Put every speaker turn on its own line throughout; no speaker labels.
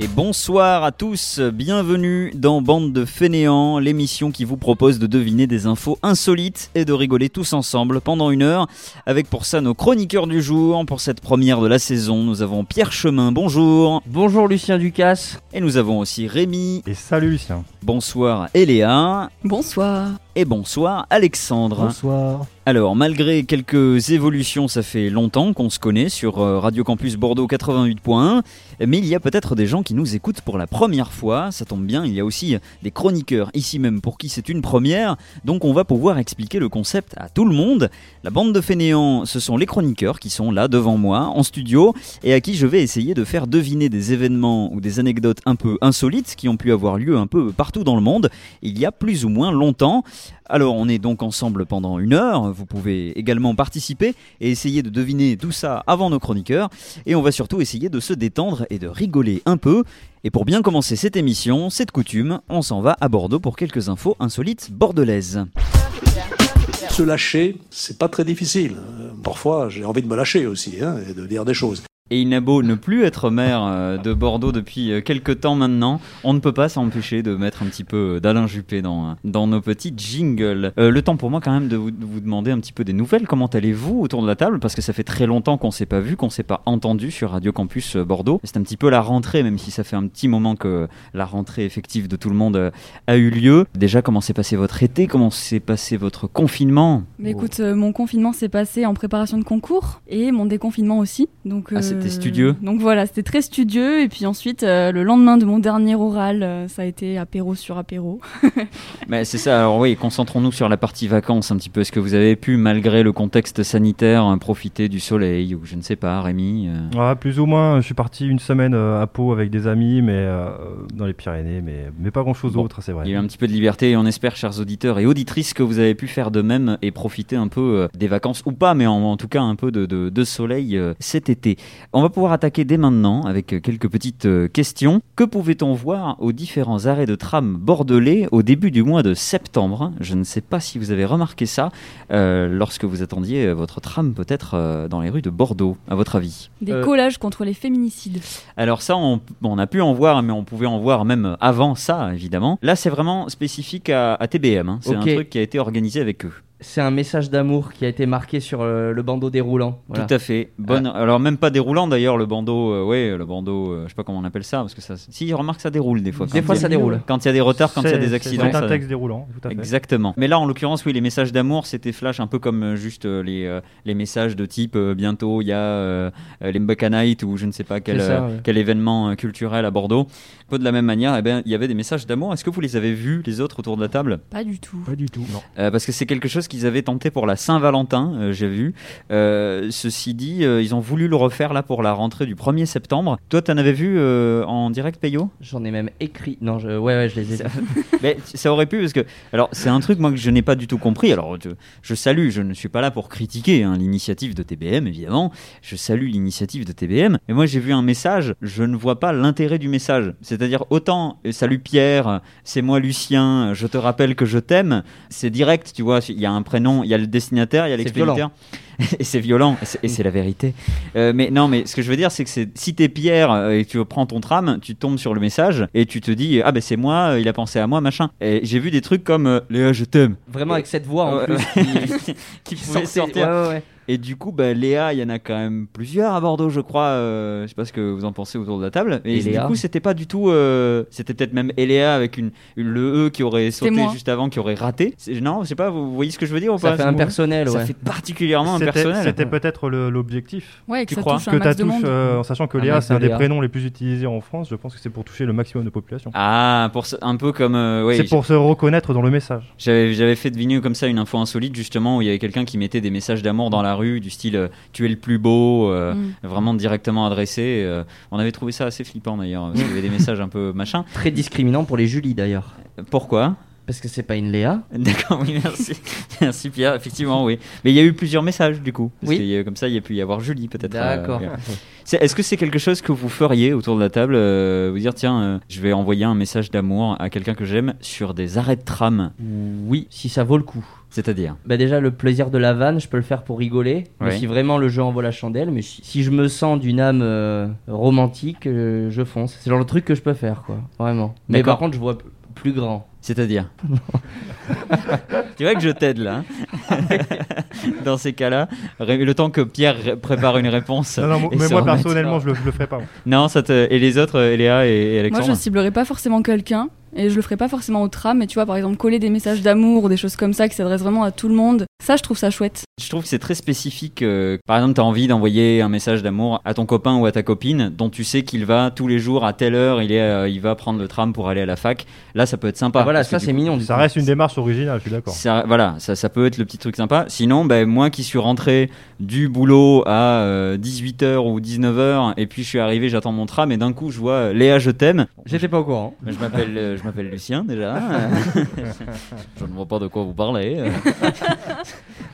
Et bonsoir à tous, bienvenue dans Bande de Fainéants, l'émission qui vous propose de deviner des infos insolites et de rigoler tous ensemble pendant une heure, avec pour ça nos chroniqueurs du jour. Pour cette première de la saison, nous avons Pierre Chemin, bonjour.
Bonjour Lucien Ducasse.
Et nous avons aussi Rémi.
Et salut Lucien.
Bonsoir Eléa.
Bonsoir.
Et bonsoir Alexandre.
Bonsoir.
Alors, malgré quelques évolutions, ça fait longtemps qu'on se connaît sur euh, Radio Campus Bordeaux 88.1, mais il y a peut-être des gens qui nous écoutent pour la première fois, ça tombe bien, il y a aussi des chroniqueurs ici même pour qui c'est une première, donc on va pouvoir expliquer le concept à tout le monde. La bande de fainéants, ce sont les chroniqueurs qui sont là devant moi, en studio, et à qui je vais essayer de faire deviner des événements ou des anecdotes un peu insolites qui ont pu avoir lieu un peu partout dans le monde, il y a plus ou moins longtemps. Alors on est donc ensemble pendant une heure, vous pouvez également participer et essayer de deviner tout ça avant nos chroniqueurs, et on va surtout essayer de se détendre et de rigoler un peu. Et pour bien commencer cette émission, cette coutume, on s'en va à Bordeaux pour quelques infos insolites bordelaises.
Se lâcher, c'est pas très difficile. Parfois, j'ai envie de me lâcher aussi hein, et de dire des choses.
Et il n'a beau ne plus être maire euh, de Bordeaux depuis euh, quelques temps maintenant, on ne peut pas s'empêcher de mettre un petit peu d'Alain Juppé dans, dans nos petits jingles. Euh, le temps pour moi quand même de vous, de vous demander un petit peu des nouvelles. Comment allez-vous autour de la table? Parce que ça fait très longtemps qu'on s'est pas vu, qu'on s'est pas entendu sur Radio Campus euh, Bordeaux. C'est un petit peu la rentrée, même si ça fait un petit moment que la rentrée effective de tout le monde euh, a eu lieu. Déjà, comment s'est passé votre été? Comment s'est passé votre confinement?
Mais écoute, euh, mon confinement s'est passé en préparation de concours et mon déconfinement aussi. Donc,
Ah, c'était studieux
Donc voilà, c'était très studieux. Et puis ensuite, euh, le lendemain de mon dernier oral, euh, ça a été apéro sur apéro.
Mais c'est ça, alors oui, concentrons-nous sur la partie vacances un petit peu. Est-ce que vous avez pu, malgré le contexte sanitaire, euh, profiter du soleil ou je ne sais pas, Rémi euh,
Ouais, plus ou moins, je suis parti une semaine euh, à Pau avec des amis, mais euh, dans les Pyrénées, mais, mais pas grand chose
Bon,
d'autre, c'est vrai.
Il y a eu un petit peu de liberté et on espère, chers auditeurs et auditrices, que vous avez pu faire de même et profiter un peu euh, des vacances ou pas, mais en, en tout cas un peu de, de- de soleil euh, cet été. On va pouvoir attaquer dès maintenant avec euh, quelques petites euh, questions. Que pouvait-on voir aux différents arrêts de tram bordelais au début du mois de septembre? Je ne sais pas si vous avez remarqué ça euh, lorsque vous attendiez votre tram peut-être euh, dans les rues de Bordeaux, à votre avis?
Des
Euh,
collages contre les féminicides.
alors ça, on, on a pu en voir, mais on pouvait en voir même avant ça, évidemment. Là, c'est vraiment spécifique à, à TBM. hein. C'est un truc qui a été organisé avec eux.
C'est un message d'amour qui a été marqué sur euh, le bandeau déroulant. Voilà.
Tout à fait. Bonne. Alors même pas déroulant d'ailleurs le bandeau. euh, ouais, le bandeau. euh, je sais pas comment on appelle ça parce que ça. Si, remarque ça déroule des fois.
Des
Quand
fois,
il y a-
ça déroule.
Quand il y a des retards, quand il y a des accidents.
C'est un
ça-
texte déroulant, tout à fait.
Exactement. Mais là, en l'occurrence, oui, les messages d'amour, c'était flash, un peu comme euh, juste euh, les, euh, les messages de type euh, bientôt il y a les Night ou je ne sais pas quel,
C'est ça, ouais.
quel événement euh, culturel à Bordeaux. Un peu de la même manière, eh ben, il y avait des messages d'amour. Est-ce que vous les avez vus, les autres, autour de la table?
Pas du tout.
Pas du tout, non.
Euh, Parce que c'est quelque chose qu'ils avaient tenté pour la Saint-Valentin, euh, j'ai vu. Euh, ceci dit, euh, ils ont voulu le refaire là pour la rentrée du 1er septembre. Toi, tu en avais vu en direct, Payot
J'en ai même écrit. Non, je... ouais, ouais, je les ai.
Ça- Mais ça aurait pu parce que alors c'est un truc moi que je n'ai pas du tout compris. Alors je, je salue, je ne suis pas là pour critiquer hein, l'initiative de TBM évidemment. Je salue l'initiative de TBM. Mais moi j'ai vu un message, je ne vois pas l'intérêt du message. C'est-à-dire autant salut Pierre, c'est moi Lucien, je te rappelle que je t'aime. C'est direct, tu vois. Il y a un prénom, il y a le destinataire, il y a l'expéditeur. et c'est violent, et c'est- la vérité. Euh, mais non, mais ce que je veux dire, c'est que si t'es Pierre euh, et que tu prends ton tram, tu tombes sur le message et tu te dis ah ben c'est moi, euh, il a pensé à moi, machin. Et j'ai vu des trucs comme euh, Léa, je t'aime,
Vraiment avec cette voix en plus. qui-
pouvait
sortait-
sortir.
Ouais, ouais, ouais.
Et du coup, bah, Léa, il y en a quand même plusieurs à Bordeaux, je crois. euh, je sais pas ce que vous en pensez autour de la table. Et,
Et
du coup, c'était pas du tout. euh, c'était peut-être même Eléa avec une, une- le E qui aurait sauté juste avant, qui aurait raté. Non, je sais pas. Vous voyez ce que je veux dire ou
Ça
pas
fait
C'est-
impersonnel,
Ça
ouais.
fait particulièrement
C'était- peut-être l'objectif.
Ouais, que
Tu
ça
crois
touche un
Que
max de
touches,
monde.
euh, en sachant que
Un
Léa, c'est un
de
des
Léa.
prénoms les plus utilisés en France, je pense que c'est pour toucher le maximum de population.
Ah, pour ce- un peu comme. euh,
c'est pour se reconnaître dans le message.
J'avais, fait deviner comme ça une info insolite justement où il y avait quelqu'un qui mettait des messages d'amour dans la rue du style euh, tu es le plus beau, euh,
Mm.
vraiment directement adressé. euh, on avait trouvé ça assez flippant d'ailleurs. parce qu'il y avait des messages un peu machin.
Très discriminant pour les Julie d'ailleurs.
Pourquoi?
Parce que c'est pas une Léa.
D'accord, oui, merci. merci Pierre, effectivement, oui. Mais il y a eu plusieurs messages du coup. Parce
Oui.
comme ça, il y a pu y avoir Julie peut-être.
D'accord.
euh, c'est- Est-ce que c'est quelque chose que vous feriez autour de la table euh, Vous dire, tiens, euh, je vais envoyer un message d'amour à quelqu'un que j'aime sur des arrêts de tram?
Oui, si ça vaut le coup.
C'est-à-dire?
Bah déjà le plaisir de la vanne, je peux le faire pour rigoler. Mais
Ouais.
si vraiment le jeu en vaut la chandelle, mais si, si je me sens d'une âme euh, romantique, euh, je fonce. C'est le genre de truc que je peux faire, quoi. Vraiment. Mais
D'accord.
par contre, je vois plus grand.
C'est-à-dire Tu vois que je t'aide là. hein Dans ces cas-là, le temps que Pierre ré- prépare une réponse.
Non, moi- mais moi personnellement, je le, je le ferai pas. moi.
Non, ça te... et les autres, Eléa et, et
Moi,
Alexandre
je ciblerai pas forcément quelqu'un et je le ferai pas forcément au tram, mais tu vois, par exemple, coller des messages d'amour ou des choses comme ça qui s'adressent vraiment à tout le monde. Ça, je trouve ça chouette.
Je trouve que c'est très spécifique. euh, par exemple, tu as envie d'envoyer un message d'amour à ton copain ou à ta copine dont tu sais qu'il va tous les jours à telle heure, il, est, euh, il va prendre le tram pour aller à la fac. Là, ça peut être sympa.
Ah, voilà, ça c'est mignon.
Ça
coup.
reste une démarche originale, je suis d'accord.
ça- voilà, ça, ça peut être le petit truc sympa. Sinon, ben, moi qui suis rentré du boulot à 18h ou 19h, et puis je suis arrivé, j'attends mon tram, et d'un coup, je vois euh, Léa, je t'aime.
J'étais pas au courant.
Je m'appelle euh, je m'appelle Lucien déjà. je ne vois pas de quoi vous parlez.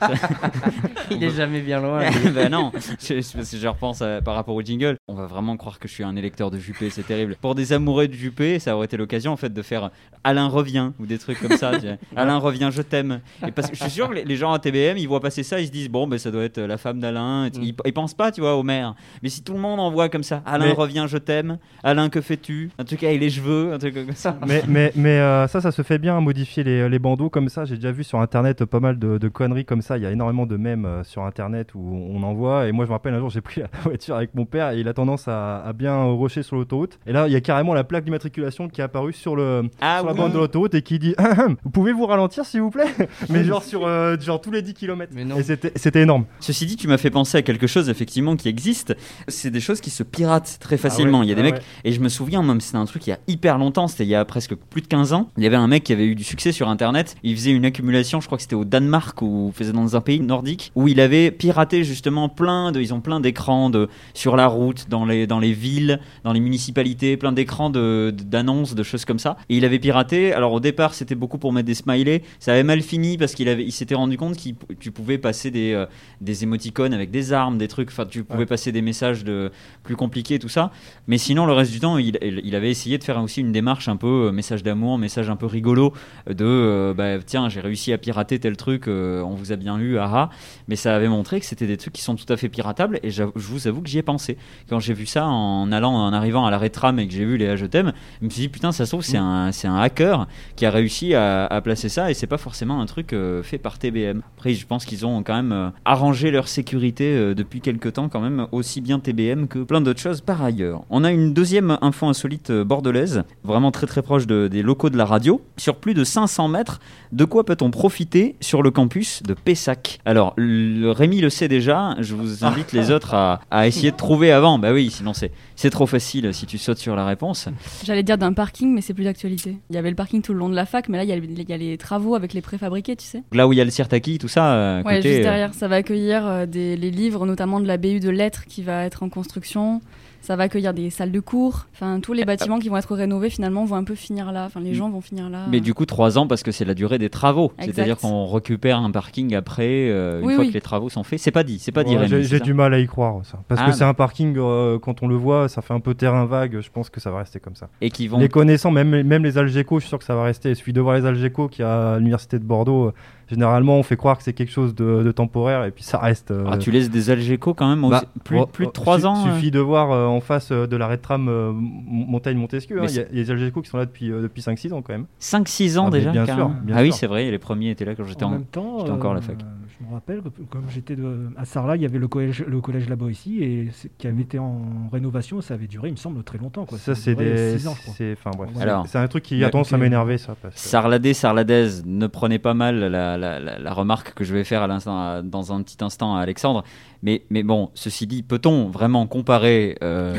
Il est jamais bien loin.
ben non, je, je- repense à- par rapport au jingle. On va vraiment croire que je suis un électeur de Juppé, c'est terrible. Pour des amoureux de Juppé, ça aurait été l'occasion en fait de faire Alain revient ou des trucs comme ça. Alain revient, je t'aime. Et parce que je suis sûr que les, les gens à TBM, ils voient passer ça, ils se disent bon ben ça doit être la femme d'Alain.
Mm.
Ils, ils pensent pas, tu vois, au maire. Mais si tout le monde envoie comme ça, Alain
Mais-
revient, je t'aime. Alain que fais-tu? Un truc avec les cheveux, un truc comme ça.
mais mais, mais euh, ça, ça se fait bien, modifier les, les bandeaux comme ça. J'ai déjà vu sur internet pas mal de, de conneries comme ça. Il y a énormément de mèmes euh, sur internet où on en voit. Et moi, je me rappelle un jour, j'ai pris la voiture avec mon père et il a tendance à, à bien rocher sur l'autoroute. Et là, il y a carrément la plaque d'immatriculation qui est apparue sur, le,
Ah
sur la bande de l'autoroute et qui dit Vous pouvez vous ralentir s'il vous plaît Mais genre, sur, euh, genre tous les 10 km.
Mais non.
Et c'était énorme.
Ceci dit, tu m'as fait penser à quelque chose effectivement qui existe. C'est des choses qui se piratent très facilement.
ouais,
il y a des
ah
mecs,
ouais.
et je me souviens même, c'était un truc il y a hyper longtemps, c'était il y a presque plus de 15 ans. Il y avait un mec qui avait eu du succès sur internet. Il faisait une accumulation, je crois que c'était au Danemark ou faisait dans un pays nordique, où il avait piraté justement plein de. Ils ont plein d'écrans de, sur la route, dans les, dans les villes, dans les municipalités, plein d'écrans de- de- d'annonces, de, choses comme ça. Et il avait piraté. Alors au départ, c'était beaucoup pour mettre des smileys. Ça avait mal fini parce qu'il avait, il s'était rendu compte que tu pouvais passer des, euh, des émoticônes avec des armes, des trucs. Enfin, tu pouvais
Ouais.
passer des messages de plus compliqués, tout ça. Mais sinon, le reste du temps, il, il- il avait essayé de faire aussi une démarche un peu euh, message d'amour, message un peu rigolo de euh, bah, tiens, j'ai réussi à pirater tel truc, euh, on vous a bien eu, aha. Mais ça avait montré que c'était des trucs qui sont tout à fait piratables et je vous avoue que j'y ai pensé. Quand j'ai vu ça en allant, en arrivant à l'arrêt tram et que j'ai vu les Je t'aime, je me suis dit putain, ça se trouve, c'est un, c'est un hacker qui a réussi à, à placer ça et c'est pas forcément un truc euh, fait par TBM. Après, je pense qu'ils ont quand même arrangé leur sécurité depuis quelques temps, quand même, aussi bien TBM que plein d'autres choses par ailleurs. On a une deuxième info insolite bordelaise, vraiment très très proche de- des locaux de la radio. Sur plus de 500 mètres, de quoi peut-on profiter sur le campus de Pessac? Alors, le, Rémi le sait déjà, je vous invite les autres à, à essayer de trouver avant. Bah oui, sinon c'est c'est trop facile si tu sautes sur la réponse.
J'allais dire d'un parking, mais c'est plus d'actualité. Il y avait le parking tout le long de la fac, mais là, il y a, il y a les travaux avec les préfabriqués, tu sais.
Là où il y a le Sirtaki, tout ça, euh,
Ouais,
côté,
juste
euh,
derrière, ça va accueillir euh, des, les livres, notamment de la BU de lettres qui va être en construction. Ça va accueillir des salles de cours. Enfin, tous les bâtiments qui vont être rénovés finalement vont un peu finir là. Enfin, les gens vont finir là.
Mais du coup, trois ans parce que c'est la durée des travaux. C'est-à-dire qu'on récupère un parking après, euh, une
Oui,
fois
oui.
que les travaux sont faits. C'est pas dit, c'est pas dit.
Ouais,
Rémi,
J'ai du mal à y croire, ça. Parce
Ah,
que c'est un parking, euh, quand on le voit, ça fait un peu terrain vague. Je pense que ça va rester comme ça.
Et qui vont.
Les connaissants, même, même les Algeco, je suis sûr que ça va rester. Il suffit de voir les Algeco qui à l'université de Bordeaux. euh, Généralement, on fait croire que c'est quelque chose de, de temporaire et puis ça reste. euh,
Ah, tu laisses des Algeco quand même
Bah,
plus,
oh,
plus de
oh,
trois
su-
ans. euh.
Suffit de voir euh, en face euh, de l'arrêt de tram euh, M- Montaigne-Montesquieu.
Mais
hein, Il y, a- il y a des Algeco qui sont là depuis, euh, depuis 5-6 ans quand même.
5-6 ans
Ah,
déjà
bien sûr, bien
Ah oui, c'est vrai, les premiers étaient là quand j'étais
en
en.
même temps,
j'étais encore à la fac.
Je me rappelle que comme j'étais à Sarlat, il y avait le collège, le collège là-bas ici et qui avait été en rénovation. Ça avait duré, il me semble, très longtemps. Quoi.
Ça,
a
c'est des. c'est- Enfin.
Ouais.
Un truc qui a tendance à m'énerver, ça. Parce que-
Sarladé, Sarladaise, ne prenez pas mal la, la- la- la remarque que je vais faire à l'instant, à- dans un petit instant à Alexandre. Mais, mais bon, ceci dit, peut-on vraiment comparer euh,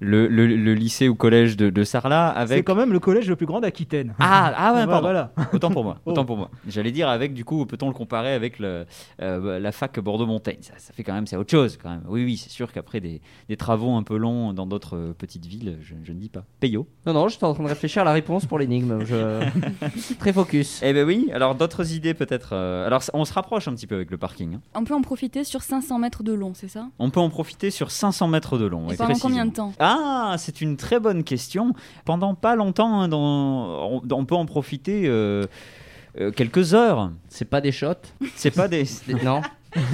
le, le- le lycée ou collège de, de Sarlat
C'est
avec.
quand même le collège le plus grand d'Aquitaine.
Ah, ah ouais,
Voilà,
pardon.
voilà.
Autant pour moi.
Oh.
Autant pour moi. J'allais dire avec, du coup, peut-on le comparer avec le, euh, la fac Bordeaux-Montaigne? Ça, ça fait quand même, c'est autre chose quand même. Oui, oui, c'est sûr qu'après des, des travaux un peu longs dans d'autres euh, petites villes, je, je ne dis pas. Payot.
Non, non, j'étais en train de réfléchir à la réponse pour l'énigme. Je... Très focus.
Eh ben oui, alors d'autres idées peut-être. euh, alors on se rapproche un petit peu avec le parking. hein.
On peut en profiter sur 500 mètres de long, c'est ça?
On peut en profiter sur 500 mètres de long.
Et
oui,
pendant combien de temps?
Ah, c'est une très bonne question. Pendant pas longtemps, hein, dans- on, on peut en profiter euh, euh, quelques heures.
C'est pas des shots
C'est pas des.
Non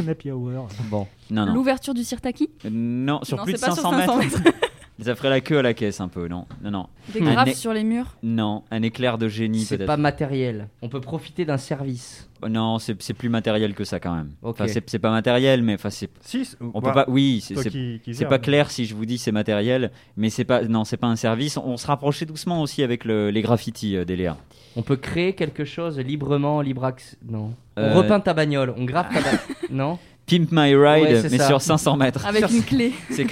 Un happy hour.
Bon.
Non, non.
L'ouverture du Sirtaki
Non, sur
Non,
plus de
c'est pas sur
500
500
mètres. Ça ferait la queue à la caisse un peu, non? Non, non.
Des
é-
sur les murs?
Non, un éclair de génie
C'est pas matériel. On peut profiter d'un service.
Oh, Non, c'est c'est plus matériel que ça quand même.
Ok.
Enfin, c'est c'est pas matériel, mais enfin, c'est.
Si, c'est-
On
bah,
peut pas. Oui, c'est c'est- pas clair si je vous dis c'est matériel, mais c'est pas. Non, c'est pas un service. On se rapprochait doucement aussi avec le- les graffitis euh, d'Eléa.
On peut créer quelque chose librement, libre accès. Non.
Euh,
On repeint ta bagnole, on grave ta bagnole. non?
Pimp My Ride,
Ouais,
mais
ça.
sur 500 mètres.
avec une clé.
C'est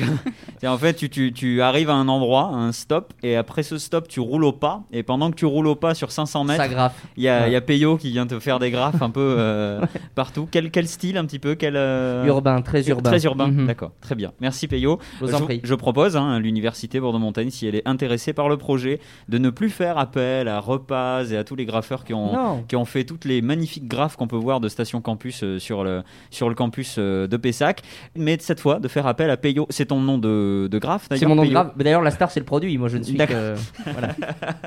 c'est en fait, tu, tu, tu arrives à un endroit, à un stop, et après ce stop, tu roules au pas, et pendant que tu roules au pas sur 500 mètres,
Ça graffe.
il y a,
Ouais.
il y a Peyo qui vient te faire des graphes un peu euh, partout. Quel, quel style un petit peu quel, euh,
Urbain, très urbain.
Très urbain,
Mhm.
d'accord, très bien. Merci Peyo.
Je vous en prie.
je propose hein, à l'université Bordeaux-Montaigne, si elle est intéressée par le projet, de ne plus faire appel à Repaz et à tous les graffeurs qui ont,
Non.
qui ont fait toutes les magnifiques graphes qu'on peut voir de Station Campus euh, sur, le, sur le campus euh, de Pessac, mais cette fois de faire appel à Peyo. C'est ton nom de, de graphe
C'est mon nom de
Peyo
grave. Mais D'ailleurs, la star, c'est le produit. Moi, je ne suis que. Voilà.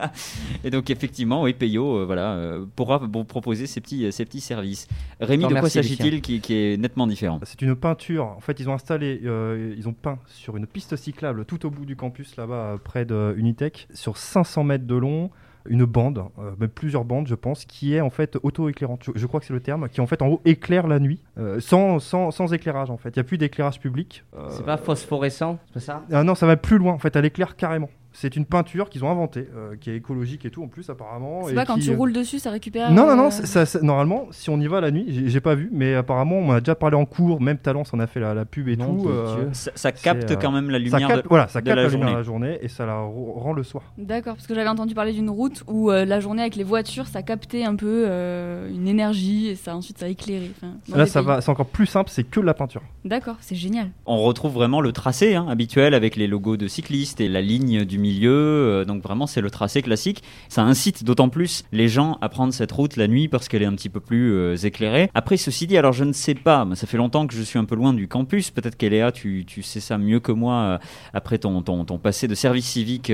Et donc effectivement, oui, Peyo euh, voilà, euh, pourra bon, proposer ces petits, ces petits services. Rémi,
Non,
de quoi s'agit-il qui, qui est nettement différent?
C'est une peinture. En fait, ils ont installé, euh, ils ont peint sur une piste cyclable tout au bout du campus, là-bas, euh, près de Unitech, sur 500 mètres de long, une bande, euh, même plusieurs bandes, je pense, qui est en fait auto-éclairante. Je, je crois que c'est le terme, qui en fait en haut éclaire la nuit, euh, sans, sans, sans éclairage en fait. Il n'y a plus d'éclairage public. Euh,
C'est pas phosphorescent, c'est pas ça?
Ah non, ça va plus loin. En fait, elle éclaire carrément. C'est une peinture qu'ils ont inventée, euh, qui est écologique et tout en plus apparemment.
C'est pas quand
qui,
tu
euh,
roules dessus, ça récupère.
non, non,
euh,
non, ça, ça- normalement, si on y va la nuit, j'ai pas vu, mais apparemment, on en a déjà parlé en cours, même Talence en a fait la, la pub et tout. euh,
ça, ça capte
euh,
quand même la
ça
lumière
capte,
de,
voilà, ça
de
capte
la
la, lumière
journée.
la journée et ça la rend le soir.
D'accord, parce que j'avais entendu parler d'une route où euh, la journée avec les voitures, ça captait un peu euh, une énergie et ça ensuite ça éclairait.
Là, ça
pays.
va, c'est encore plus simple, c'est que de la peinture.
D'accord, c'est génial.
On retrouve vraiment le tracé hein, habituel avec les logos de cyclistes et la ligne du milieu. euh, donc vraiment, c'est le tracé classique. Ça incite d'autant plus les gens à prendre cette route la nuit parce qu'elle est un petit peu plus euh, éclairée. Après, ceci dit, alors je ne sais pas, mais ça fait longtemps que je suis un peu loin du campus. Peut-être qu'Eléa, tu, tu sais ça mieux que moi euh, après ton, ton, ton passé de service civique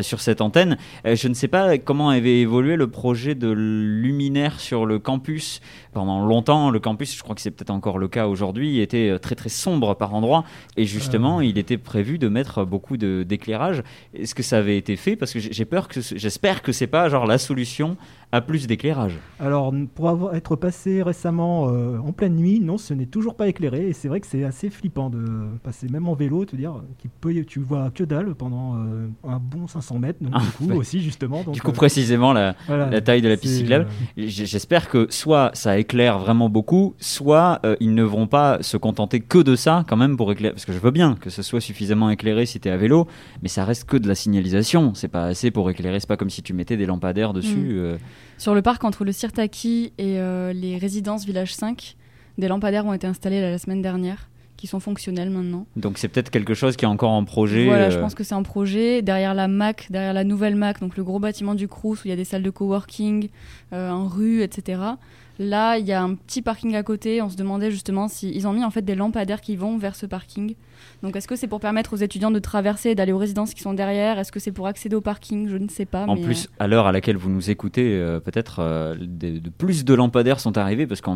sur cette antenne. Je ne sais pas comment avait évolué le projet de luminaire sur le campus. Pendant longtemps, le campus, je crois que c'est peut-être encore le cas aujourd'hui, était très très sombre par endroits. Et justement, il était prévu de mettre beaucoup d'éclairage. Est-ce que ça avait été fait? Parce que j'ai peur que, j'espère que c'est pas genre la solution à plus d'éclairage.
Alors, pour avoir, être passé récemment euh, en pleine nuit, non, ce n'est toujours pas éclairé. Et c'est vrai que c'est assez flippant de passer, même en vélo, te dire, qu'il peut, tu vois que dalle pendant euh, un bon 500 mètres. Donc,
Ah,
du coup, aussi, justement. Donc,
du coup,
euh,
précisément la,
voilà,
la taille de la piste cyclable. J'espère que soit ça éclaire vraiment beaucoup, soit ils ne vont pas se contenter que de ça quand même pour éclairer. Parce que je veux bien que ce soit suffisamment éclairé si tu es à vélo, mais ça reste que de la signalisation. C'est pas assez pour éclairer. C'est pas comme si tu mettais des lampadaires dessus.
Mm.
Euh.
Sur le parc entre le Sirtaki et euh, les résidences Village 5, des lampadaires ont été installés la, la semaine dernière, qui sont fonctionnels maintenant.
Donc c'est peut-être quelque chose qui est encore en projet.
Voilà,
euh,
je pense que c'est un projet. Derrière la MAC, derrière la nouvelle MAC, donc le gros bâtiment du Crous où il y a des salles de coworking, euh, en rue, etc. Là, il y a un petit parking à côté. On se demandait justement s'ils ont mis en fait des lampadaires qui vont vers ce parking. Donc, est-ce que c'est pour permettre aux étudiants de traverser et d'aller aux résidences qui sont derrière? Est-ce que c'est pour accéder au parking? Je ne sais pas.
En
mais,
plus, à l'heure à laquelle vous nous écoutez, euh, peut-être euh, de, plus de lampadaires sont arrivés parce qu'à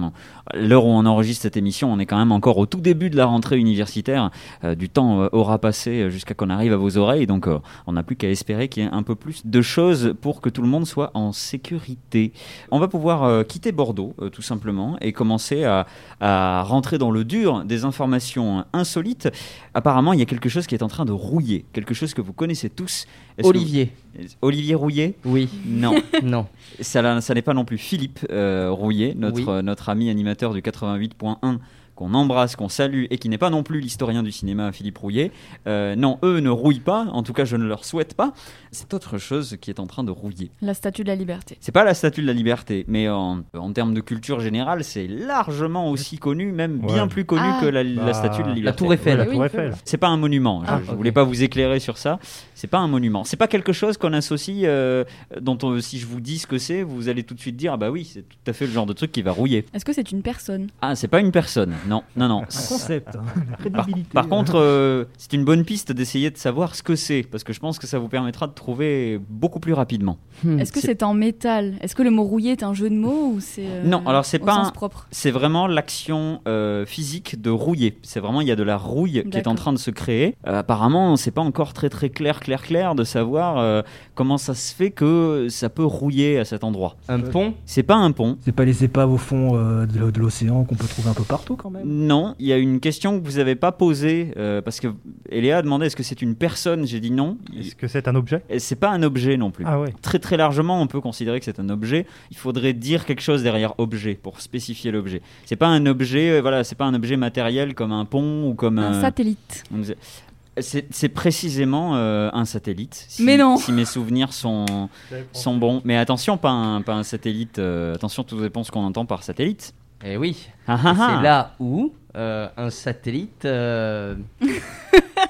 l'heure où on enregistre cette émission, on est quand même encore au tout début de la rentrée universitaire. Euh, du temps aura passé jusqu'à qu'on arrive à vos oreilles, donc on n'a plus qu'à espérer qu'il y ait un peu plus de choses pour que tout le monde soit en sécurité. On va pouvoir quitter Bordeaux, tout simplement, et commencer à, à rentrer dans le dur des informations insolites. Apparemment, il y a quelque chose qui est en train de rouiller, quelque chose que vous connaissez tous.
Olivier.
vous- Olivier Rouillet
Oui.
Non.
Non.
Ça, n'est pas non plus Philippe euh, Rouillet, notre,
Oui.
euh, notre ami animateur du 88.1 qu'on embrasse, qu'on salue et qui n'est pas non plus l'historien du cinéma Philippe Rouillet, euh, non, eux ne rouillent pas, en tout cas je ne leur souhaite pas, c'est autre chose qui est en train de rouiller.
La statue de la liberté.
C'est pas la statue de la liberté, mais en, en termes de culture générale, c'est largement aussi connu, même bien
Ouais.
plus connu
Ah.
que la, la
Bah,
statue de la
La
liberté.
Tour Eiffel.
la
Oui.
Tour Eiffel.
C'est pas un monument. Je,
Ah,
je voulais pas vous éclairer sur ça. C'est pas un monument. C'est pas quelque chose qu'on associe. euh, dont on- si je vous dis ce que c'est, vous allez tout de suite dire ah bah oui, c'est tout à fait le genre de truc qui va rouiller.
Est-ce que c'est une personne?
Ah, c'est pas une personne. Non, non, non.
Un concept, hein, la
Par,
crédibilité.
par contre, euh, c'est une bonne piste d'essayer de savoir ce que c'est, parce que je pense que ça vous permettra de trouver beaucoup plus rapidement.
Hmm.
Est-ce que
c'est-
en métal? Est-ce que le mot rouillé est un jeu de mots ou c'est euh,
Non, alors c'est pas C'est vraiment l'action euh, physique de rouiller. C'est vraiment, il y a de la rouille qui est en train de se créer. Euh, apparemment, c'est pas encore très très clair, clair, clair de savoir euh, comment ça se fait que ça peut rouiller à cet endroit.
Un pont?
C'est pas un pont.
C'est pas les épaves au fond euh, de, de l'océan qu'on peut trouver un peu partout quand même.
Non, il y a une question que vous avez pas posée euh, parce que Eléa a demandé est-ce que c'est une personne? J'ai dit non.
Est-ce que c'est un objet?
Et C'est pas un objet non plus.
Ah ouais.
Très très largement, on peut considérer que c'est un objet. Il faudrait dire quelque chose derrière objet pour spécifier l'objet. C'est pas un objet, euh, voilà, c'est pas un objet matériel comme un pont ou comme
Un
un.
satellite.
C'est précisément euh, un satellite. Si,
Mais non.
Si mes souvenirs sont, sont bons. Mais attention, pas un, pas un satellite. euh, attention, tout dépend ce qu'on entend par satellite.
Eh oui.
Ah, ah, ah.
C'est là où euh, un satellite, euh,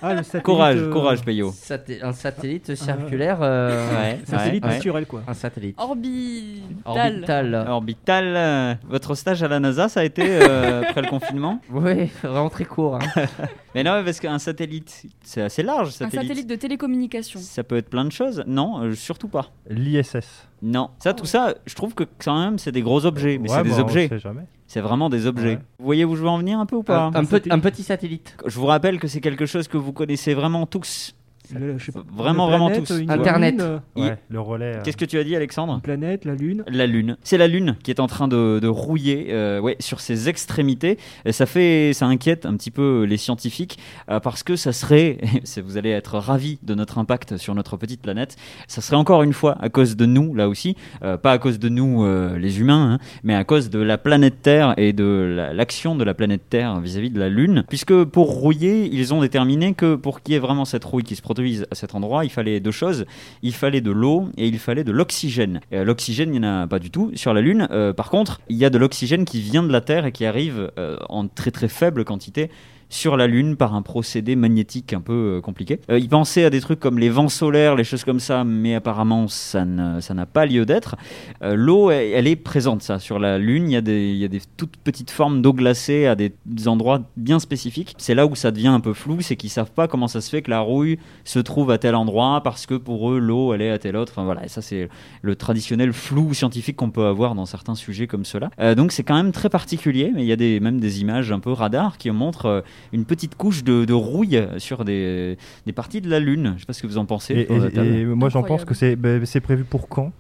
Ah, le satellite,
Courage,
euh,
courage, Payot.
saté- un satellite circulaire, euh,
Ouais,
Satellite
ouais, ouais.
naturel quoi.
un satellite
Orbital.
orbital.
Orbital. euh, votre stage à la NASA, ça a été euh, après le confinement
Oui, vraiment très court. hein.
Mais non, parce qu'un satellite, c'est assez large.
Un
Satellite.
satellite de télécommunication.
Ça peut être plein de choses. Non, euh, surtout pas.
L'ISS.
Non, ça, tout ça, je trouve que quand même, c'est des gros objets. Mais
Ouais,
c'est des
bah, on
objets.
sait jamais.
C'est vraiment des objets.
Ouais.
Vous voyez où je veux en venir un peu ou pas
un, un petit- un petit satellite.
Je vous rappelle que c'est quelque chose que vous connaissez vraiment tous.
Le- je sais pas,
Vraiment, vraiment
planète,
tous.
une
Internet.
lune, euh,
Ouais, le relais. euh,
Qu'est-ce que tu as dit, Alexandre
Une planète, la lune.
La Lune. C'est la Lune qui est en train de, de rouiller euh, ouais, sur ses extrémités. Et ça, fait, ça inquiète un petit peu les scientifiques euh, parce que ça serait, vous allez être ravis de notre impact sur notre petite planète, ça serait encore une fois à cause de nous, là aussi, euh, pas à cause de nous euh, les humains, hein, mais à cause de la planète Terre et de la- l'action de la planète Terre vis-à-vis de la Lune. Puisque pour rouiller, ils ont déterminé que pour qu'il y ait vraiment cette rouille qui se produise à cet endroit, il fallait deux choses. Il fallait de l'eau et il fallait de l'oxygène. Euh, L'oxygène, il n'y en a pas du tout sur la Lune. Euh, par contre, il y a de l'oxygène qui vient de la Terre et qui arrive euh, en très très faible quantité sur la Lune par un procédé magnétique un peu euh, compliqué. Euh, ils pensaient à des trucs comme les vents solaires, les choses comme ça, mais apparemment ça ne- n'a pas lieu d'être. Euh, L'eau, elle, est présente ça sur la Lune. Il y a des, il toutes petites formes d'eau glacée à des, endroits bien spécifiques. C'est là où ça devient un peu flou, c'est qu'ils savent pas comment ça se fait que la rouille se trouve à tel endroit parce que pour eux l'eau elle est à tel autre. Enfin voilà, ça c'est le traditionnel flou scientifique qu'on peut avoir dans certains sujets comme cela. Euh, donc c'est quand même très particulier, mais il y a même des images un peu radar qui montrent une petite couche de, de rouille sur des, des parties de la Lune. Je sais pas ce que vous en pensez.
Et, et- et moi, j'en pense que c'est bah, c'est prévu pour quand?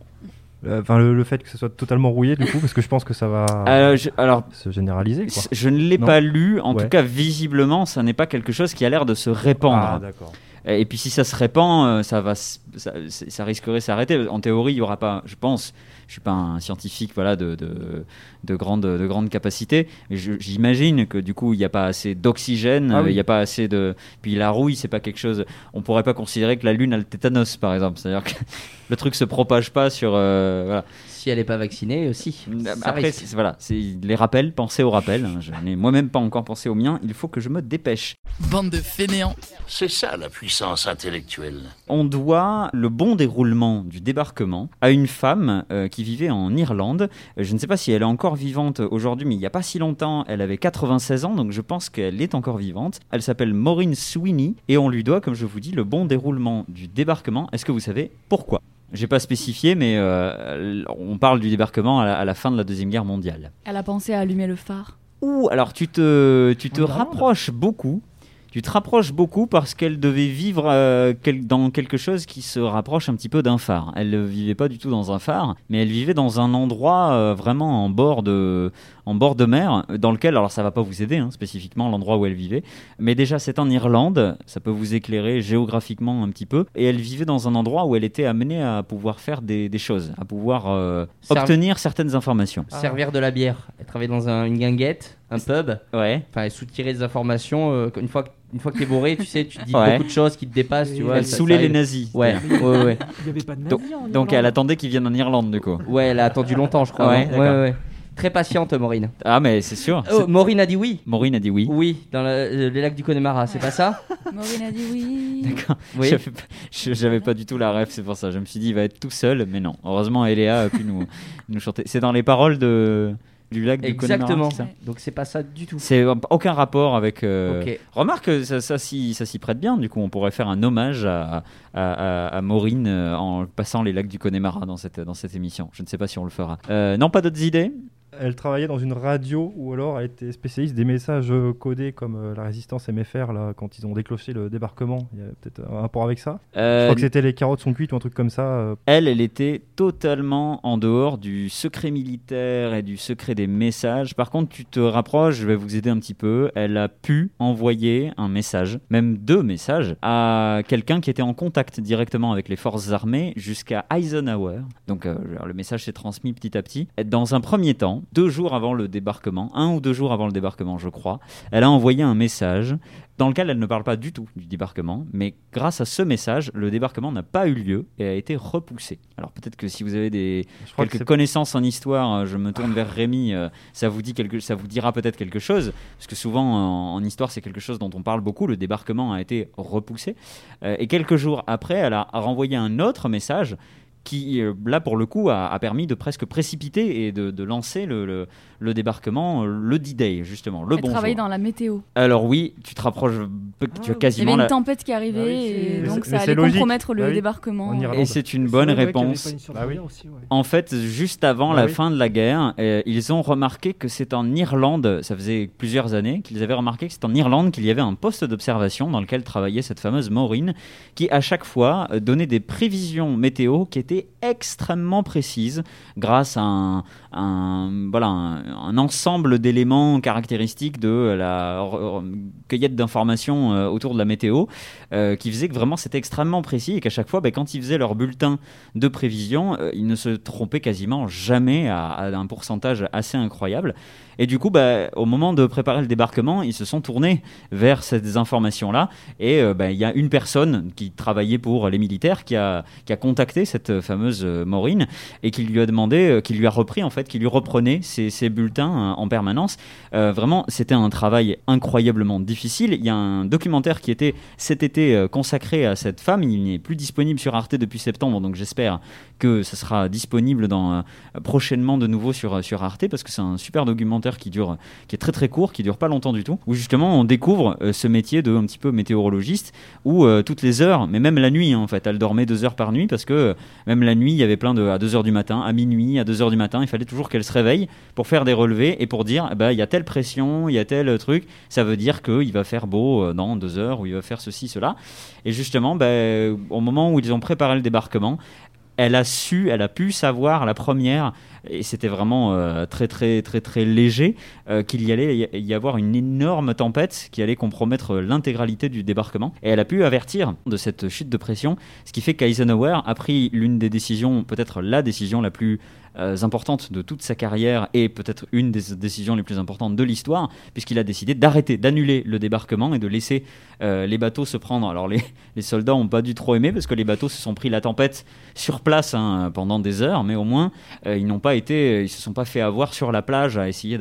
Euh, Enfin, le, le fait que ce soit totalement rouillé, du coup, parce que je pense que ça va
Euh, je- alors
se généraliser. Quoi.
je ne l'ai pas lu. En
Ouais.
tout cas, visiblement, ça n'est pas quelque chose qui a l'air de se répandre.
Ah.
Et puis si ça se répand, euh, ça va, ça, risquerait de s'arrêter. En théorie, il y aura pas, je pense. Je suis pas un scientifique, voilà, de, de, de grande, de grande capacité. Mais j'imagine que du coup, il n'y a pas assez d'oxygène,
Ah
euh, il
oui.
n'y a pas assez de. Puis la rouille, c'est pas quelque chose. On pourrait pas considérer que la Lune a le tétanos, par exemple. C'est-à-dire que le truc se propage pas sur. euh, voilà.
Si elle n'est pas vaccinée aussi. ça
Après, voilà, c'est les rappels. Pensez aux rappels. Je n'ai moi-même pas encore pensé au mien. Il faut que je me dépêche.
Bande de fainéants.
C'est ça la puissance intellectuelle.
On doit le bon déroulement du débarquement à une femme euh, qui vivait en Irlande. Je ne sais pas si elle est encore vivante aujourd'hui, mais il n'y a pas si longtemps, elle avait 96 ans, donc je pense qu'elle est encore vivante. Elle s'appelle Maureen Sweeney et on lui doit, comme je vous dis, le bon déroulement du débarquement. Est-ce que vous savez pourquoi? J'ai pas spécifié, mais euh, on parle du débarquement à la, à la fin de la Deuxième Guerre mondiale.
Elle a pensé à allumer le phare?
Ouh, alors tu te, tu te rapproches beaucoup. Tu te rapproches beaucoup parce qu'elle devait vivre euh, quel- dans quelque chose qui se rapproche un petit peu d'un phare. Elle ne vivait pas du tout dans un phare, mais elle vivait dans un endroit euh, vraiment en bord de, en bord de mer, dans lequel, alors ça va pas vous aider hein, spécifiquement l'endroit où elle vivait, mais déjà c'est en Irlande, ça peut vous éclairer géographiquement un petit peu, et elle vivait dans un endroit où elle était amenée à pouvoir faire des, des choses, à pouvoir euh, obtenir certaines informations.
Servir de la bière. Elle travaillait dans un- une guinguette. Un pub.
Ouais.
Enfin, elle soutirait des informations. euh, une fois, que- une fois que t'es bourré, tu sais, tu dis
Ouais.
beaucoup de choses qui te dépassent, tu vois.
Elle saoulait les nazis.
Ouais, ouais, ouais.
Il n'y avait pas de
Donc,
nazis en
donc elle attendait qu'ils viennent en Irlande du coup.
Ouais, elle a attendu longtemps, je crois.
Ouais,
non
d'accord.
ouais, ouais. Très patiente, Maureen.
Ah mais c'est sûr.
Oh, Maureen a dit oui.
Maureen a dit oui.
Oui, dans la- euh, les lacs du Connemara, c'est pas ça?
Maureen a dit oui.
D'accord.
Oui.
J'avais pas- je- J'avais pas du tout la rêve, c'est pour ça. Je me suis dit il va être tout seul, mais non. Heureusement Eléa a pu nous, nous chanter. C'est dans les paroles de du lac du Connemara.
Exactement. Donc c'est pas ça du tout.
C'est aucun rapport avec. euh. Remarque, ça, ça, s'y- ça s'y prête bien. Du coup, on pourrait faire un hommage à, à, à- à Maureen euh, en passant les lacs du Connemara dans cette, dans cette émission. Je ne sais pas si on le fera. Euh, non, pas d'autres idées?
Elle travaillait dans une radio ou alors elle était spécialiste des messages euh, codés comme euh, la résistance MFR là, quand ils ont déclenché le débarquement. Il y a peut-être un rapport avec ça? Je
Euh,
crois que c'était les carottes sont cuites ou un truc comme ça. euh.
Elle, elle était totalement en dehors du secret militaire et du secret des messages. Par contre, tu te rapproches, je vais vous aider un petit peu. Elle a pu envoyer un message, même deux messages, à quelqu'un qui était en contact directement avec les forces armées jusqu'à Eisenhower. Donc, euh, le message s'est transmis petit à petit. Et Dans un premier temps, deux jours avant le débarquement, un ou deux jours avant le débarquement, je crois, elle a envoyé un message dans lequel elle ne parle pas du tout du débarquement, mais grâce à ce message, le débarquement n'a pas eu lieu et a été repoussé. Alors peut-être que si vous avez des
que
quelques connaissances en histoire, euh, je me tourne vers Rémi, euh, ça vous dit quelque, ça vous dira peut-être quelque chose, parce que souvent en, en histoire c'est quelque chose dont on parle beaucoup. Le débarquement a été repoussé Euh, et quelques jours après, elle a renvoyé un autre message qui, euh, là, pour le coup, a, permis de presque précipiter et de, lancer le- le débarquement euh, le D-Day, justement, le
Elle
bonjour.
travaillait dans la météo.
Alors oui, tu te rapproches, tu as
Ah,
Il y
quasiment
avait une tempête qui arrivait
Bah oui,
et donc ça allait
logique.
compromettre le
Bah oui.
débarquement.
Et c'est une
C'est
bonne réponse.
pas une surprise
Bah oui.
aussi, ouais.
En fait, juste avant
Bah
la
oui.
fin de la guerre, euh, ils ont remarqué que c'est en Irlande, ça faisait plusieurs années, qu'ils avaient remarqué que c'est en Irlande qu'il y avait un poste d'observation dans lequel travaillait cette fameuse Maureen, qui à chaque fois euh, donnait des prévisions météo qui étaient extrêmement précises grâce à un, un- voilà, un, un ensemble d'éléments caractéristiques de la cueillette d'informations euh, autour de la météo, euh, qui faisait que vraiment c'était extrêmement précis et qu'à chaque fois, ben, quand ils faisaient leur bulletin de prévision, euh, ils ne se trompaient quasiment jamais à, un pourcentage assez incroyable. Et du coup, bah, au moment de préparer le débarquement, ils se sont tournés vers ces informations-là. Et bah, il y a une personne qui travaillait pour les militaires qui a, contacté cette fameuse Maureen et qui lui a demandé, qui lui a repris en fait, qui lui reprenait ses, ses bulletins euh, en permanence. Euh, vraiment, c'était un travail incroyablement difficile. Il y a un documentaire qui était cet été euh, consacré à cette femme. Il n'est plus disponible sur Arte depuis septembre, donc j'espère que ça sera disponible dans, euh, prochainement de nouveau sur, sur Arte parce que c'est un super documentaire qui dure, qui est très très court, qui dure pas longtemps du tout, où justement on découvre ce métier de un petit peu météorologiste où toutes les heures, mais même la nuit hein, en fait, elle dormait deux heures par nuit parce que même la nuit il y avait plein de à 2 heures du matin, à minuit, à 2 heures du matin, il fallait toujours qu'elle se réveille pour faire des relevés et pour dire ben, il y a telle pression, il y a tel truc, ça veut dire qu'il va faire beau euh, dans deux heures ou il va faire ceci, cela. Et justement, ben, au moment où ils ont préparé le débarquement, elle a su, elle a pu savoir la première, et c'était vraiment euh, très très très très léger, euh, qu'il y allait y- avoir une énorme tempête qui allait compromettre l'intégralité du débarquement. Et elle a pu avertir de cette chute de pression, ce qui fait qu'Eisenhower a pris l'une des décisions, peut-être la décision la plus euh, importante de toute sa carrière et peut-être une des décisions les plus importantes de l'histoire, puisqu'il a décidé d'arrêter, d'annuler le débarquement et de laisser euh, les bateaux se prendre. Alors les, les soldats n'ont pas dû trop aimer parce que les bateaux se sont pris la tempête sur place hein, pendant des heures, mais au moins euh, ils n'ont pas été, ils se sont pas fait avoir sur la plage à essayer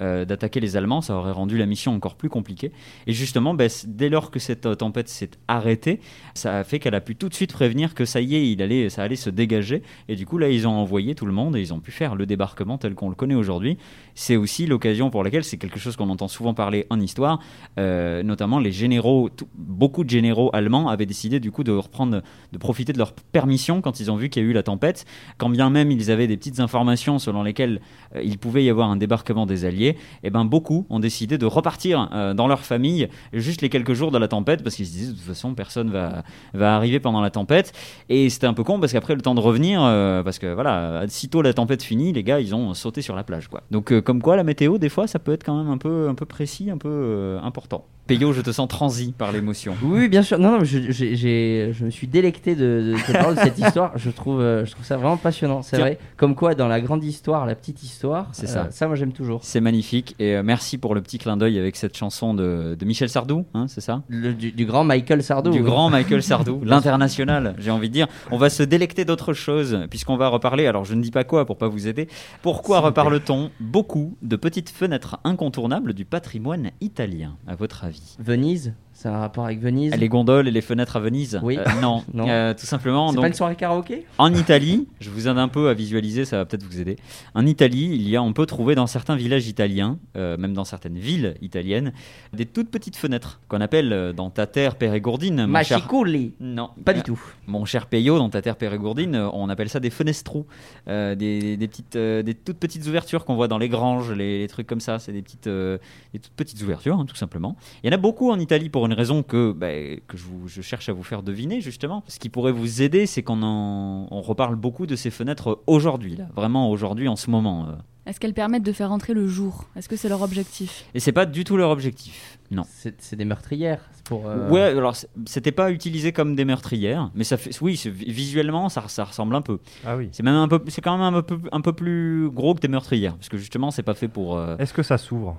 euh, d'attaquer les Allemands. Ça aurait rendu la mission encore plus compliquée. Et justement, ben, dès lors que cette euh, tempête s'est arrêtée, ça a fait qu'elle a pu tout de suite prévenir que ça y est, ça allait se dégager. Et du coup, là, ils ont envoyé tout le monde et ils ont pu faire le débarquement tel qu'on le connaît aujourd'hui. C'est aussi l'occasion pour laquelle c'est quelque chose qu'on entend souvent parler en histoire, euh, notamment les généraux, beaucoup de généraux allemands avaient décidé du coup de reprendre, de profiter de leur permission quand ils ont vu qu'il y a eu la tempête, quand bien même ils avaient des petites informations selon lesquelles euh, il pouvait y avoir un débarquement des Alliés, et ben beaucoup ont décidé de repartir euh, dans leur famille juste les quelques jours de la tempête parce qu'ils se disaient de toute façon personne va va arriver pendant la tempête. Et c'était un peu con parce qu'après le temps de revenir euh, parce que voilà sitôt la tempête finie les gars ils ont sauté sur la plage quoi. Donc comme quoi la météo des fois ça peut être quand même un peu un peu précis un peu important Peyo, je te sens transi par l'émotion.
Oui, bien sûr. Non, non, je, j'ai- je me suis délecté de, de, de cette histoire. Je trouve, euh, je trouve ça vraiment passionnant. C'est vrai. Comme quoi, dans la grande histoire, la petite histoire,
C'est
euh,
ça.
Ça, moi, j'aime toujours.
C'est magnifique et euh, merci pour le petit clin d'œil avec cette chanson de, Michel Sardou, hein, c'est ça?
Le- du, du grand Michael Sardou.
Du
oui.
grand Michael Sardou, l'international, j'ai envie de dire. On va se délecter d'autre chose, puisqu'on va reparler, alors je ne dis pas quoi pour pas vous aider. Pourquoi reparle-t-on? Beaucoup de petites fenêtres incontournables du patrimoine italien, à votre avis?
Venise, c'est un rapport avec Venise.
Les gondoles et les fenêtres à Venise
Oui.
Euh, Non,
Non.
Euh, tout simplement.
C'est pas une soirée karaoké?
En Italie, je vous aide un peu à visualiser, ça va peut-être vous aider. En Italie, il y a, on peut trouver dans certains villages italiens, euh, même dans certaines villes italiennes, des toutes petites fenêtres qu'on appelle dans ta terre pérégourdine. cher-
Machiculi.
Non,
Pas du tout.
Mon cher Peyo, dans ta terre pérégourdine, on appelle ça des fenestrous, des, des petites, des toutes petites ouvertures qu'on voit dans les granges, les, les trucs comme ça. C'est des petites, des toutes petites ouvertures, hein, tout simplement. Il y en a beaucoup en Italie pour une raison que, bah, que je, vous- je cherche à vous faire deviner justement. Ce qui pourrait vous aider, c'est qu'on en, on reparle beaucoup de ces fenêtres aujourd'hui, là, vraiment aujourd'hui, en ce moment. euh.
Est-ce qu'elles permettent de faire entrer le jour? Est-ce que c'est leur objectif?
Et c'est pas du tout leur objectif. Non.
C'est des meurtrières. Pour, euh,
Ouais, alors c'était pas utilisé comme des meurtrières, mais ça fait, oui, visuellement ça, ça ressemble un peu.
Ah oui.
C'est même un peu, c'est quand même un peu, un peu plus gros que des meurtrières, parce que justement c'est pas fait pour. euh,
Est-ce que ça s'ouvre?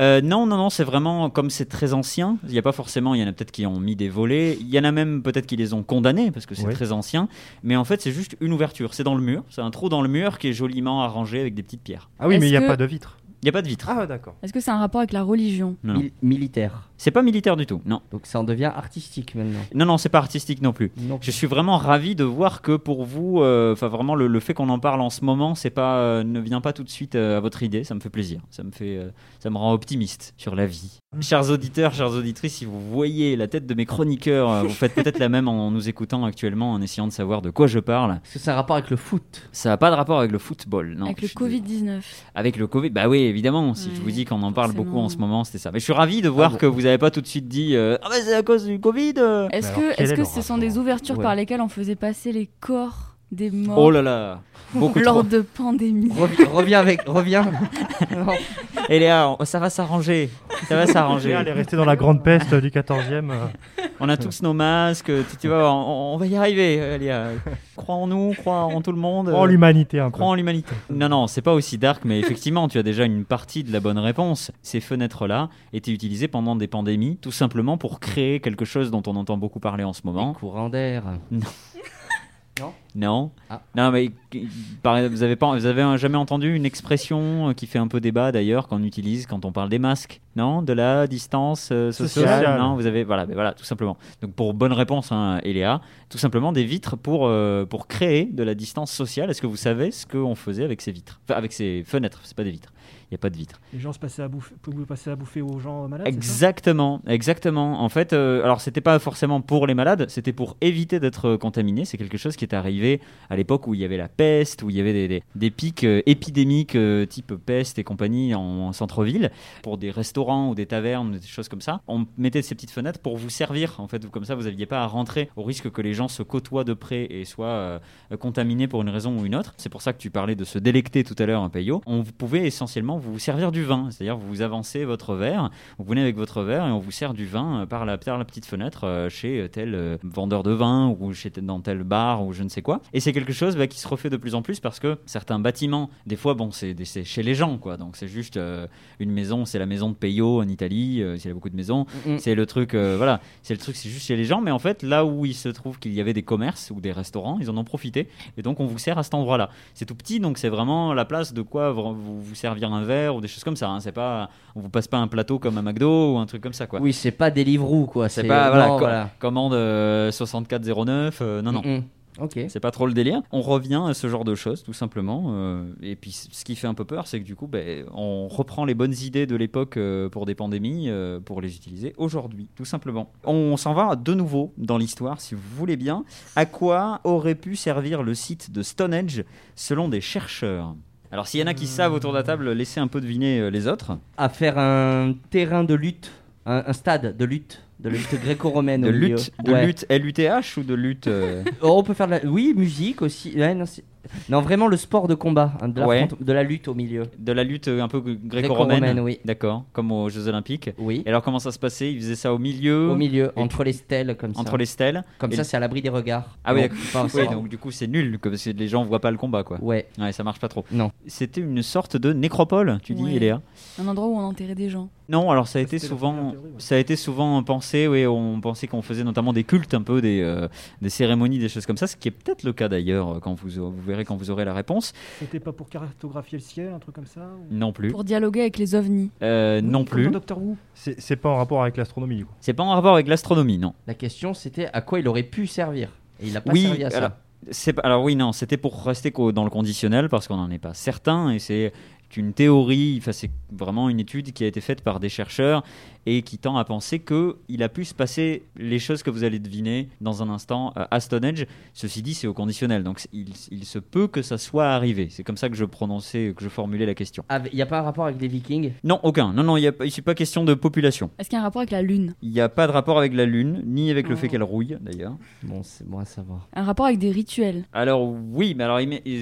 Euh, non, non, non, c'est vraiment comme c'est très ancien. Il n'y a pas forcément, il y en a peut-être qui ont mis des volets. Il y en a même peut-être qui les ont condamnés parce que c'est
Oui.
très ancien. Mais en fait, c'est juste une ouverture. C'est dans le mur. C'est un trou dans le mur qui est joliment arrangé avec des petites pierres.
Ah oui, mais il n'y a
que-
pas de vitre.
Il n'y a pas de vitre.
Ah d'accord.
Est-ce que c'est un rapport avec la religion?
Non, non.
mil- militaire.
C'est pas militaire du tout. Non,
Donc ça en devient artistique maintenant.
non, non, c'est pas artistique non plus.
Non.
Je suis vraiment ravi de voir que pour vous, euh, enfin vraiment le, le fait qu'on en parle en ce moment, c'est pas, euh, ne vient pas tout de suite euh, à votre idée. Ça me fait plaisir. Ça me fait, euh, ça me rend optimiste sur la vie. Chers auditeurs, chères auditrices, si vous voyez la tête de mes chroniqueurs, euh, vous faites peut-être la même en nous écoutant actuellement, en essayant de savoir de quoi je parle.
Est-ce que c'est un rapport avec le foot
Ça n'a pas de rapport avec le football, non.
Avec le
suis dé-
Covid-19
Avec le Covid, bah oui, évidemment. Si je vous dis qu'on en parle
forcément.
beaucoup en ce moment, c'était ça. Mais je suis ravi de voir
bon.
que vous n'avez pas tout de suite dit euh, Ah, bah c'est à cause du Covid.
Est-ce que,
est
que
le
ce sont des ouvertures
Ouais.
par lesquelles on faisait passer les corps des morts
Oh là là, beaucoup
lors
trop.
de pandémies
Revi- Reviens avec. Reviens.
Et Léa, on- ça va s'arranger. Ça va s'arranger.
Elle est restée dans la grande peste du 14e. euh.
On a tous nos masques. Tu, tu vas voir, on, on va y arriver, Léa. Crois en nous, crois en tout le monde.
Oh
euh,
l'humanité un peu.
Crois en l'humanité. Non, non, c'est pas aussi dark, mais effectivement, tu as déjà une partie de la bonne réponse. Ces fenêtres-là étaient utilisées pendant des pandémies, tout simplement pour créer quelque chose dont on entend beaucoup parler en ce moment.
Les courants d'air.
Non.
Ah.
Non, mais vous avez pas, vous avez jamais entendu une expression euh, qui fait un peu débat d'ailleurs qu'on utilise quand on parle des masques, non? De la distance euh, sociale,
Sociale.
non? Vous avez, voilà, mais voilà, tout simplement. Donc pour bonne réponse, hein, Eléa, tout simplement des vitres pour euh, pour créer de la distance sociale. Est-ce que vous savez ce qu'on faisait avec ces vitres, enfin, avec ces fenêtres C'est pas des vitres. Il y a pas de vitres.
Les gens se passaient à bouffer, pouvaient passer à bouffer aux gens malades.
Exactement, exactement. En fait, euh, alors c'était pas forcément pour les malades, c'était pour éviter d'être contaminé. C'est quelque chose qui est arrivé à l'époque où il y avait la peste, où il y avait des, des- des pics euh, épidémiques euh, type peste et compagnie en, en centre-ville, pour des restaurants ou des tavernes, des choses comme ça. On mettait ces petites fenêtres pour vous servir. En fait, comme ça, vous n'aviez pas à rentrer au risque que les gens se côtoient de près et soient euh, contaminés pour une raison ou une autre. C'est pour ça que tu parlais de se délecter tout à l'heure, un paillot. On pouvait essentiellement vous servir du vin, c'est-à-dire vous avancez votre verre, vous venez avec votre verre et on vous sert du vin euh, par la, par la petite fenêtre euh, chez tel euh, vendeur de vin ou chez dans tel bar ou je ne sais quoi. Et c'est quelque chose bah, qui se refait de plus en plus parce que certains bâtiments, des fois, bon, c'est chez les gens, quoi. Donc c'est juste euh, une maison, c'est la maison de Peyo en Italie, euh, il y a beaucoup de maisons.
Mm, mm.
C'est le truc, euh, voilà, c'est le truc, c'est juste chez les gens. Mais en fait, là où il se trouve qu'il y avait des commerces ou des restaurants, ils en ont profité. Et donc on vous sert à cet endroit-là. C'est tout petit, donc c'est vraiment la place de quoi vous vous, vous servir un verre ou des choses comme ça. hein. C'est pas, on vous passe pas un plateau comme un McDo ou un truc comme ça, quoi.
Oui, c'est pas Deliveroo quoi.
C'est pas voilà,
non,
co-
voilà.
commande euh, 6409. euh, non non.
Mm, mm. Ok.
C'est pas trop le délire. On revient à ce genre de choses, tout simplement. euh, et puis, ce qui fait un peu peur, c'est que du coup, ben, on reprend les bonnes idées de l'époque euh, pour des pandémies euh, pour les utiliser aujourd'hui, tout simplement. On s'en va de nouveau dans l'histoire, si vous voulez bien. À quoi aurait pu servir le site de Stonehenge selon des chercheurs? Alors, s'il y en a qui savent autour de la table, laissez un peu deviner euh, les autres.
À faire un terrain de lutte, un, un stade de lutte, de lutte gréco-romaine.
De
au milieu.
lutte, de
Ouais.
lutte L-U-T-H ou de lutte. euh,
Oh, on peut faire de la. Oui, musique aussi. Ouais, non, c'est- Non, vraiment le sport de combat, hein, de,
Ouais.
l'affront- de la lutte au milieu.
De la lutte euh, un peu gréco-romaine.
Gréco-romaine, oui.
D'accord, comme aux Jeux Olympiques.
Oui.
Et alors comment ça se passait? Ils faisaient ça au milieu?
Au milieu,
Et
entre les stèles, comme ça.
Entre les stèles
Comme
Et-
ça, c'est à l'abri des regards.
Ah oui, d'accord.
pas
Oui,
ça.
donc du coup c'est nul, parce que les gens voient pas le combat quoi.
Ouais.
Ouais, ça marche pas trop.
Non.
C'était une sorte de nécropole, tu dis,
Ouais.
Eléa
Un endroit où on enterrait des gens.
Non, alors ça a été
c'était la
souvent,
première théorie, ouais.
ça a été souvent pensé. Oui, on pensait qu'on faisait notamment des cultes, un peu des, euh, des cérémonies, des choses comme ça, ce qui est peut-être le cas d'ailleurs euh, quand vous, vous verrez quand vous aurez la réponse.
C'était pas pour cartographier le ciel, un truc comme ça ou-
Non plus.
Pour dialoguer avec les ovnis.
Euh,
Oui,
non plus.
Doctor Who.
C'est pas en rapport avec l'astronomie, du coup.
C'est pas en rapport avec l'astronomie, non.
La question, c'était à quoi il aurait pu servir. Et il a pas
oui,
servi à ça.
alors, c'est pas- alors oui, non, c'était pour rester dans le conditionnel parce qu'on n'en est pas certain et c'est une théorie, enfin c'est vraiment une étude qui a été faite par des chercheurs et qui tend à penser que il a pu se passer les choses que vous allez deviner dans un instant euh, à Stonehenge. Ceci dit, c'est au conditionnel, donc il, il se peut que ça soit arrivé. C'est comme ça que je prononçais, que je formulais la question.
Ah, Il n'y a pas un rapport avec les Vikings?
Non, aucun. Non, non, il n'y a pas question de population.
Est-ce qu'il y a un rapport avec la Lune?
Il n'y a pas de rapport avec la Lune, ni avec le
Oh.
fait qu'elle rouille d'ailleurs.
Bon, c'est bon à savoir.
Un rapport avec des rituels
Alors oui, mais alors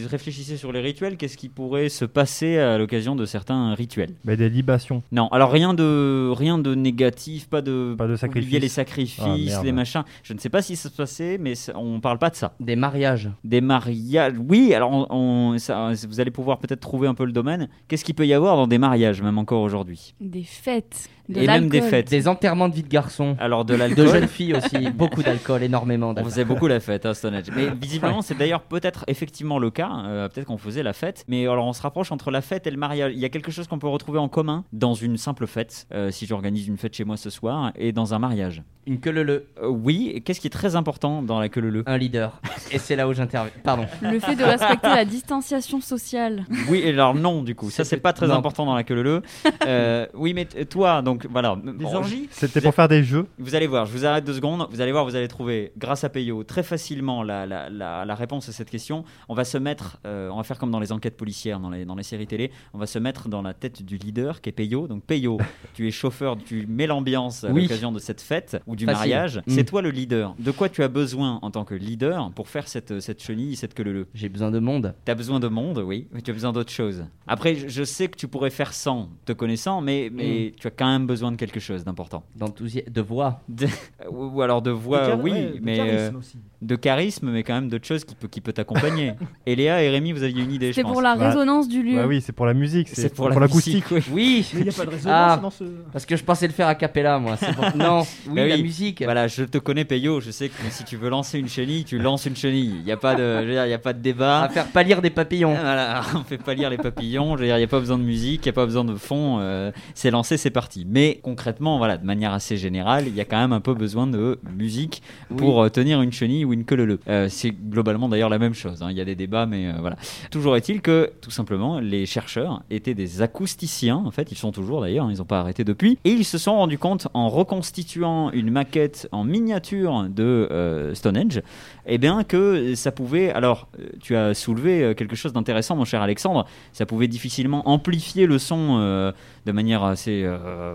réfléchissaient sur les rituels. Qu'est-ce qui pourrait se passer à l'occasion de certains rituels?
Mais des libations.
Non, alors rien de rien de négatif, pas de
Pas de sacrifice.
les sacrifices,
Ah,
les machins. Je ne sais pas si ça se passait, mais ça- on parle pas de ça.
Des mariages.
Des mariages, oui. Alors on, on- ça- vous allez pouvoir peut-être trouver un peu le domaine. Qu'est-ce qu'il peut y avoir dans des mariages, même encore aujourd'hui?
Des fêtes de
Et même des fêtes.
Des enterrements de vie de garçons.
Alors de
De
l'alcool.
jeunes filles aussi. Beaucoup d'alcool, énormément
On
d'alcool.
faisait beaucoup la fête à Stonehenge. Mais visiblement, c'est d'ailleurs peut-être effectivement le cas. Euh, peut-être qu'on faisait la fête. Mais alors, on se rapproche entre la fête et le mariage. Il y a quelque chose qu'on peut retrouver en commun dans une simple fête, euh, si j'organise une fête chez moi ce soir, et dans un mariage.
Une queue le le.
Euh, oui, et qu'est-ce qui est très important dans la queue le
Un leader. Et c'est là où j'interviens. Pardon.
Le fait de respecter la distanciation sociale.
Oui, et alors non, du coup. Ça,
C'est
pas très
non.
important dans la queue le euh, Oui, mais toi, donc voilà.
Des
Bon,
orgies
C'était pour faire des jeux.
Vous allez voir, je vous arrête deux secondes. Vous allez voir, vous allez trouver, grâce à Peyo, très facilement la, la, la, la réponse à cette question. On va se mettre, euh, on va faire comme dans les enquêtes policières, dans les, dans les séries télé. On va se mettre dans la tête du leader qui est Peyo. Donc Peyo, tu es chauffeur, tu mets l'ambiance à
Oui.
l'occasion de cette fête ou du
Facile.
mariage.
Mm.
C'est toi le leader. De quoi tu as besoin en tant que leader pour faire cette, cette chenille, cette queue leu
J'ai besoin de monde.
Tu as besoin de monde, oui, mais tu as besoin d'autre chose. Après, je- je sais que tu pourrais faire sans, te connaissant, mais, mais tu as quand même besoin de quelque chose d'important.
De voix.
De- ou ou alors de voix,
De
oui,
ouais, de
mais
charisme
euh,
aussi.
de charisme, mais quand même d'autres choses qui peut, qui peut t'accompagner. et Léa et Rémi, vous aviez une idée, je
C'est pour la
Bah,
résonance du lieu.
Bah oui, c'est pour la musique, c'est pour,
pour,
l'acoustique.
musique, oui.
Oui.
Mais il n'y a pas de résonance
Ah.
dans ce.
Parce que je pensais le faire a cappella, moi. c'est pour- Non. Oui,
Bah
la
oui.
musique.
Voilà, je te connais, Peyo. Je sais que si tu veux lancer une chenille, tu lances une chenille. Il n'y a pas de, il y a pas de débat.
À faire pâlir des papillons.
Voilà, on fait pas lire les papillons. Il n'y a pas besoin de musique, il n'y a pas besoin de fond. euh, c'est lancé, c'est parti. Mais concrètement, voilà, de manière assez générale, il y a quand même un peu besoin de musique pour euh, tenir une chenille ou une queue leu. Euh, c'est globalement d'ailleurs la même chose. hein. Il y a des débats, mais euh, voilà. Toujours est-il que, tout simplement, les chercheurs étaient des acousticiens. En fait, ils sont toujours d'ailleurs, ils n'ont pas arrêté depuis. Et ils se sont rendus compte en reconstituant une maquette en miniature de euh, Stonehenge, eh bien que ça pouvait. Alors, tu as soulevé quelque chose d'intéressant, mon cher Alexandre. Ça pouvait difficilement amplifier le son de manière assez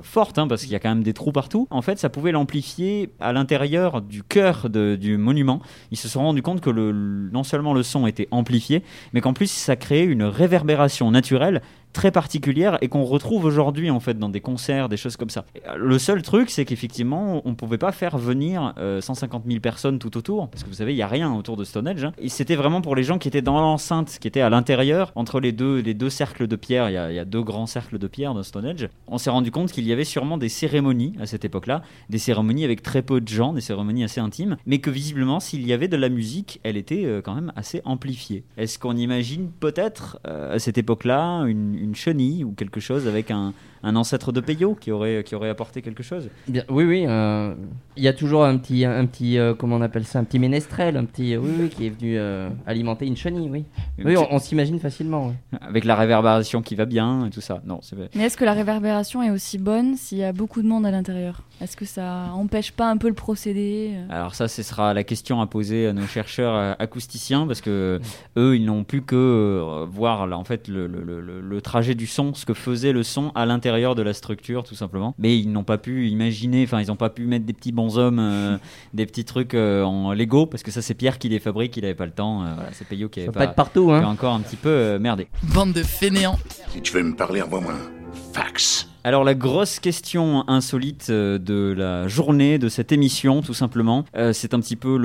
forte, hein, parce qu'il y a quand même des trous partout. En fait, ça pouvait l'amplifier à l'intérieur du cœur du monument. Ils se sont rendus compte que non seulement le son était amplifié, mais qu'en plus ça créait une réverbération naturelle très particulière et qu'on retrouve aujourd'hui en fait dans des concerts, des choses comme ça. Euh, Le seul truc, c'est qu'effectivement, on pouvait pas faire venir euh, 150 000 personnes tout autour, parce que vous savez, il y a rien autour de Stonehenge. hein. C'était vraiment pour les gens qui étaient dans l'enceinte, qui étaient à l'intérieur, entre les deux, les deux cercles de pierre. Il y, a, deux grands cercles de pierre dans Stonehenge. On s'est rendu compte qu'il y avait sûrement des cérémonies à cette époque-là, des cérémonies avec très peu de gens, des cérémonies assez intimes, mais que visiblement, s'il y avait de la musique, elle était euh, quand même assez amplifiée. Est-ce qu'on imagine peut-être euh, à cette époque-là une chenille ou quelque chose avec un, un ancêtre de Peyo qui aurait, qui aurait apporté quelque chose
Bien, oui, oui. euh, Il y a toujours un petit, un petit, euh, comment on appelle ça, un petit ménestrel, un petit, euh, oui, oui, qui est venu euh, alimenter une chenille, oui. Oui, on, on s'imagine facilement. oui.
Avec la réverbération qui va bien et tout ça. Non, c'est
Mais est-ce que la réverbération est aussi bonne s'il y a beaucoup de monde à l'intérieur? Est-ce que ça empêche pas un peu le procédé
Alors ça, ce sera la question à poser à nos chercheurs acousticiens parce que eux, ils n'ont pu que voir là, en fait le- le- le trajet du son, ce que faisait le son à l'intérieur l'intérieur de la structure, tout simplement. Mais ils n'ont pas pu imaginer, enfin, ils n'ont pas pu mettre des petits bonshommes, euh, des petits trucs euh, en Lego, parce que ça, c'est Pierre qui les fabrique, il n'avait pas le temps. euh, voilà, c'est Payot qui avait
pas être partout, hein.
qui a encore un petit peu euh, merdé.
Bande de fainéants.
Si tu veux me parler, envoie-moi un fax.
Alors la grosse question insolite euh, de la journée de cette émission, tout simplement, euh, c'est un petit peu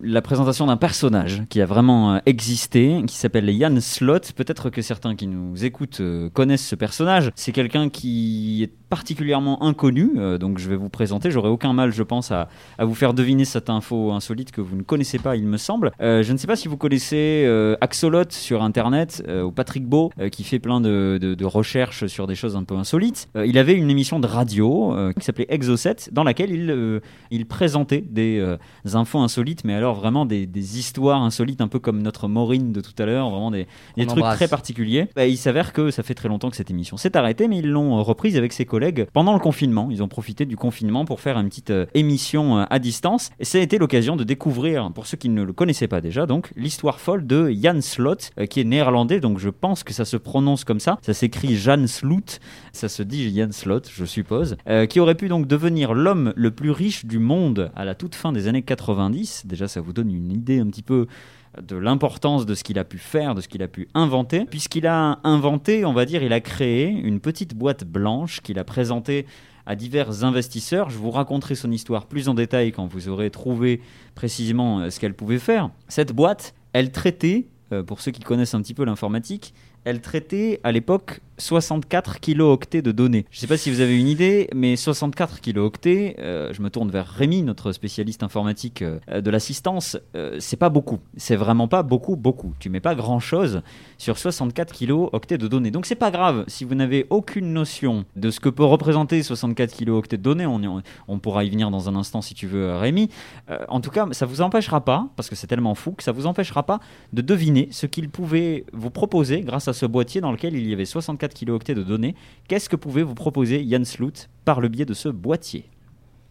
la présentation d'un personnage qui a vraiment euh, existé, qui s'appelle Jan Slot. Peut-être que certains qui nous écoutent connaissent ce personnage. C'est quelqu'un qui est particulièrement inconnu, donc je vais vous présenter. J'aurai aucun mal, je pense, à, vous faire deviner cette info insolite que vous ne connaissez pas, il me semble. Je ne sais pas si vous connaissez Axolot sur Internet, ou Patrick Beau, qui fait plein de recherches sur des choses un peu insolites. Euh, il avait une émission de radio euh, qui s'appelait Exocet, dans laquelle il, euh, il présentait des infos insolites, mais alors vraiment des, des histoires insolites, un peu comme notre Maureen de tout à l'heure, vraiment des, des trucs
embrasse.
très particuliers. Bah, il s'avère que ça fait très longtemps que cette émission s'est arrêtée, mais ils l'ont reprise avec ses collègues pendant le confinement. Ils ont profité du confinement pour faire une petite émission à distance. Et ça a été l'occasion de découvrir, pour ceux qui ne le connaissaient pas déjà, donc l'histoire folle de Jan Slot, qui est néerlandais, donc je pense que ça se prononce comme ça. Ça s'écrit Jan Sloot, ça se dit Jan Slot, je suppose, euh, qui aurait pu donc devenir l'homme le plus riche du monde à la toute fin des années 90. Déjà, ça vous donne une idée un petit peu de l'importance de ce qu'il a pu faire, de ce qu'il a pu inventer, puisqu'il a inventé, on va dire, il a créé une petite boîte blanche qu'il a présentée à divers investisseurs. Je vous raconterai son histoire plus en détail quand vous aurez trouvé précisément euh, ce qu'elle pouvait faire. Cette boîte, elle traitait, euh, pour ceux qui connaissent un petit peu l'informatique, elle traitait à l'époque 64 kilooctets de données. Je ne sais pas si vous avez une idée, mais 64 kilooctets, euh, je me tourne vers Rémi, notre spécialiste informatique euh, de l'assistance, euh, c'est pas beaucoup. C'est vraiment pas beaucoup, beaucoup. Tu mets pas grand chose sur 64 kilooctets de données. Donc c'est pas grave si vous n'avez aucune notion de ce que peut représenter 64 kilooctets de données. On, pourra y venir dans un instant si tu veux, Rémi. Euh, en tout cas, ça vous empêchera pas, parce que c'est tellement fou que ça vous empêchera pas de deviner ce qu'il pouvait vous proposer grâce à ce boîtier dans lequel il y avait 64 kilooctets de données. Qu'est-ce que pouvait vous proposer Jan Sloot par le biais de ce boîtier?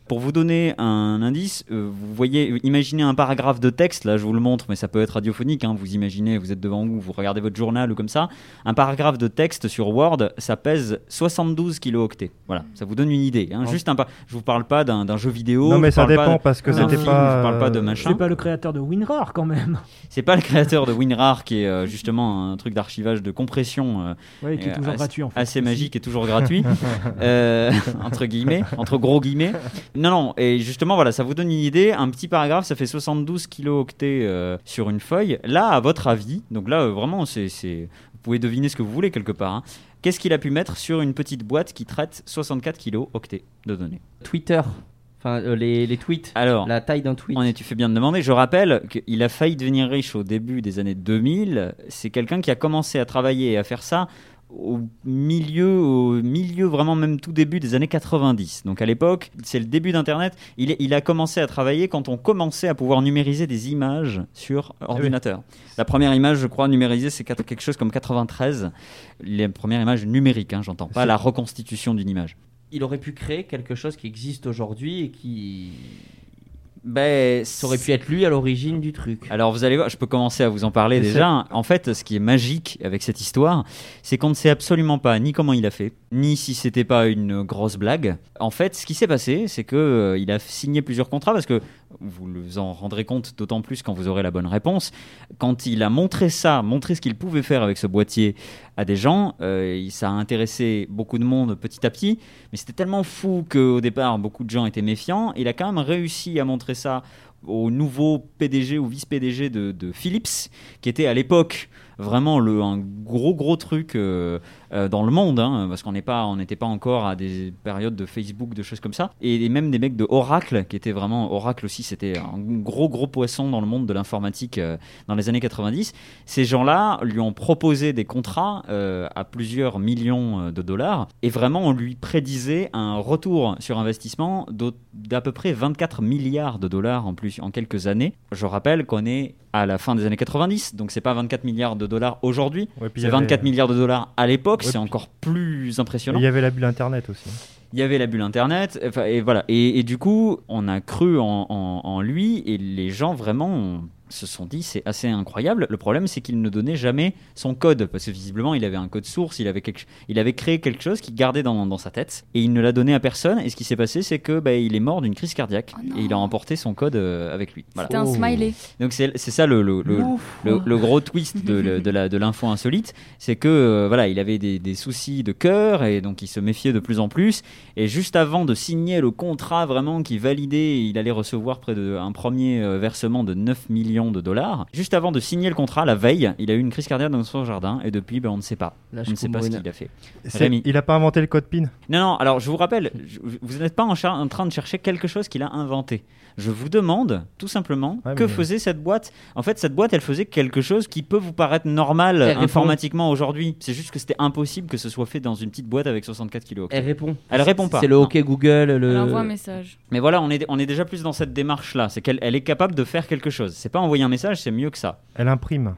Pour vous donner un indice, euh, vous voyez, imaginez un paragraphe de texte, là je vous le montre, mais ça peut être radiophonique, hein, vous imaginez, vous êtes devant vous, vous regardez votre journal ou comme ça, un paragraphe de texte sur Word, ça pèse 72 kilooctets. Voilà, ça vous donne une idée. hein,
Ouais.
Juste un pas. Je vous parle pas d'un jeu vidéo.
Non, mais ça dépend, parce que c'était pas,
Je parle pas de
euh,
machin.
C'est pas le créateur de WinRAR quand même.
C'est pas le créateur de WinRAR qui est euh, justement un truc d'archivage de compression euh,
Ouais, qui est toujours
assez-
gratuit, en fait,
assez
aussi.
magique et toujours gratuit euh, entre guillemets, entre gros guillemets. Non non, et justement voilà, ça vous donne une idée, un petit paragraphe, ça fait 72 kilooctets euh, sur une feuille. Là, à votre avis, donc là euh, vraiment c'est vous pouvez deviner ce que vous voulez quelque part. hein. Qu'est-ce qu'il a pu mettre sur une petite boîte qui traite 64 kilooctets de données?
Twitter. Enfin, euh, les, les tweets.
Alors,
la taille d'un tweet.
On est, tu fais bien de demander. Je rappelle qu'il a failli devenir riche au début des années 2000. C'est quelqu'un qui a commencé à travailler et à faire ça au milieu, au milieu vraiment même tout début des années 90. Donc à l'époque, c'est le début d'Internet. Il, a commencé à travailler quand on commençait à pouvoir numériser des images sur ordinateur. La première image, je crois, numérisée, c'est quelque chose comme 93. Les premières images numériques, hein, j'entends pas la reconstitution d'une image.
Il aurait pu créer quelque chose qui existe aujourd'hui et qui.
Ben,
ça aurait pu être lui à l'origine du truc.
Alors vous allez voir, je peux commencer à vous en parler déjà. En fait, ce qui est magique avec cette histoire, c'est qu'on ne sait absolument pas ni comment il a fait, ni si c'était pas une grosse blague. En fait, ce qui s'est passé, c'est que euh, il a signé plusieurs contrats parce que vous vous en rendrez compte d'autant plus quand vous aurez la bonne réponse. Quand il a montré ça, montré ce qu'il pouvait faire avec ce boîtier à des gens, euh, ça a intéressé beaucoup de monde petit à petit, mais c'était tellement fou qu'au départ, beaucoup de gens étaient méfiants. Il a quand même réussi à montrer ça au nouveau PDG ou vice-PDG de, de Philips, qui était à l'époque vraiment le, un gros gros truc euh, euh, dans le monde, hein, parce qu'on n'était pas encore à des périodes de Facebook, de choses comme ça, et, même des mecs de Oracle, qui étaient vraiment Oracle aussi, c'était un gros gros poisson dans le monde de l'informatique euh, dans les années 90. Ces gens-là lui ont proposé des contrats à plusieurs millions de dollars, et vraiment on lui prédisait un retour sur investissement d'à peu près 24 milliards de dollars en plus en quelques années. Je rappelle qu'on est à la fin des années 90, donc c'est pas 24 milliards de dollars aujourd'hui,
Ouais,
c'est
avait-
24 milliards de dollars à l'époque,
Ouais,
c'est encore plus impressionnant.
Il y avait la bulle Internet aussi.
Il y avait la bulle internet, enfin, et voilà. Et, et du coup, on a cru en, en- en lui, et les gens vraiment ont se sont dit c'est assez incroyable. Le problème c'est qu'il ne donnait jamais son code parce que visiblement il avait un code source, il avait, quelque... il avait créé quelque chose qu'il gardait dans, dans, sa tête et il ne l'a donné à personne. Et ce qui s'est passé c'est que bah, il est mort d'une crise cardiaque
Oh
et il a emporté son code euh, avec lui. Voilà.
C'était un smiley.
Donc c'est ça le, le, le, le- le gros twist de, l'info insolite, c'est que euh, voilà, il avait des, des soucis de cœur et donc il se méfiait de plus en plus. Et juste avant de signer le contrat vraiment qui validait, il allait recevoir près d'un premier euh, versement de 9 millions de dollars. Juste avant de signer le contrat, la veille, il a eu une crise cardiaque dans son jardin et depuis, ben, on ne sait pas. On ne sait pas ce qu'il a fait.
C'est-
Rémi.
Il a pas inventé le code PIN?
Non, non, alors je vous rappelle, je- vous n'êtes pas en, char- en train de chercher quelque chose qu'il a inventé. Je vous demande, tout simplement,
Ouais,
que
mais-
faisait cette boîte En fait, cette boîte, elle faisait quelque chose qui peut vous paraître normal
Elle répond.
informatiquement aujourd'hui. C'est juste que c'était impossible que ce soit fait dans une petite boîte avec 64 kilos.
Elle répond.
Elle répond pas.
C'est le
Non.
OK Google. Le...
Elle envoie un message.
Mais voilà, on est, on est déjà plus dans cette démarche-là. C'est qu'elle elle est capable de faire quelque chose. C'est pas envoyer un message, c'est mieux que ça.
Elle imprime.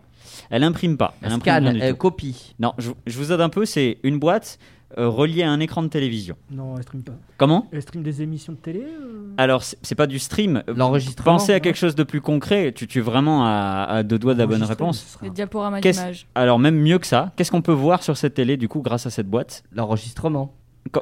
Elle imprime pas. Elle
Elle
imprime
scanne, elle
tout.
copie.
Non, je, je vous aide un peu. C'est une boîte euh, reliée à un écran de télévision.
Non, elle stream pas.
Comment?
Elle stream des émissions de télé euh?
Alors, c'est pas du stream.
L'enregistrement,
Pensez à quelque chose de plus concret. Tu tu es vraiment à, à deux doigts de la bonne réponse.
Des diaporamas d'images.
Alors, même mieux que ça, qu'est-ce qu'on peut voir sur cette télé, du coup, grâce à cette boîte?
L'enregistrement.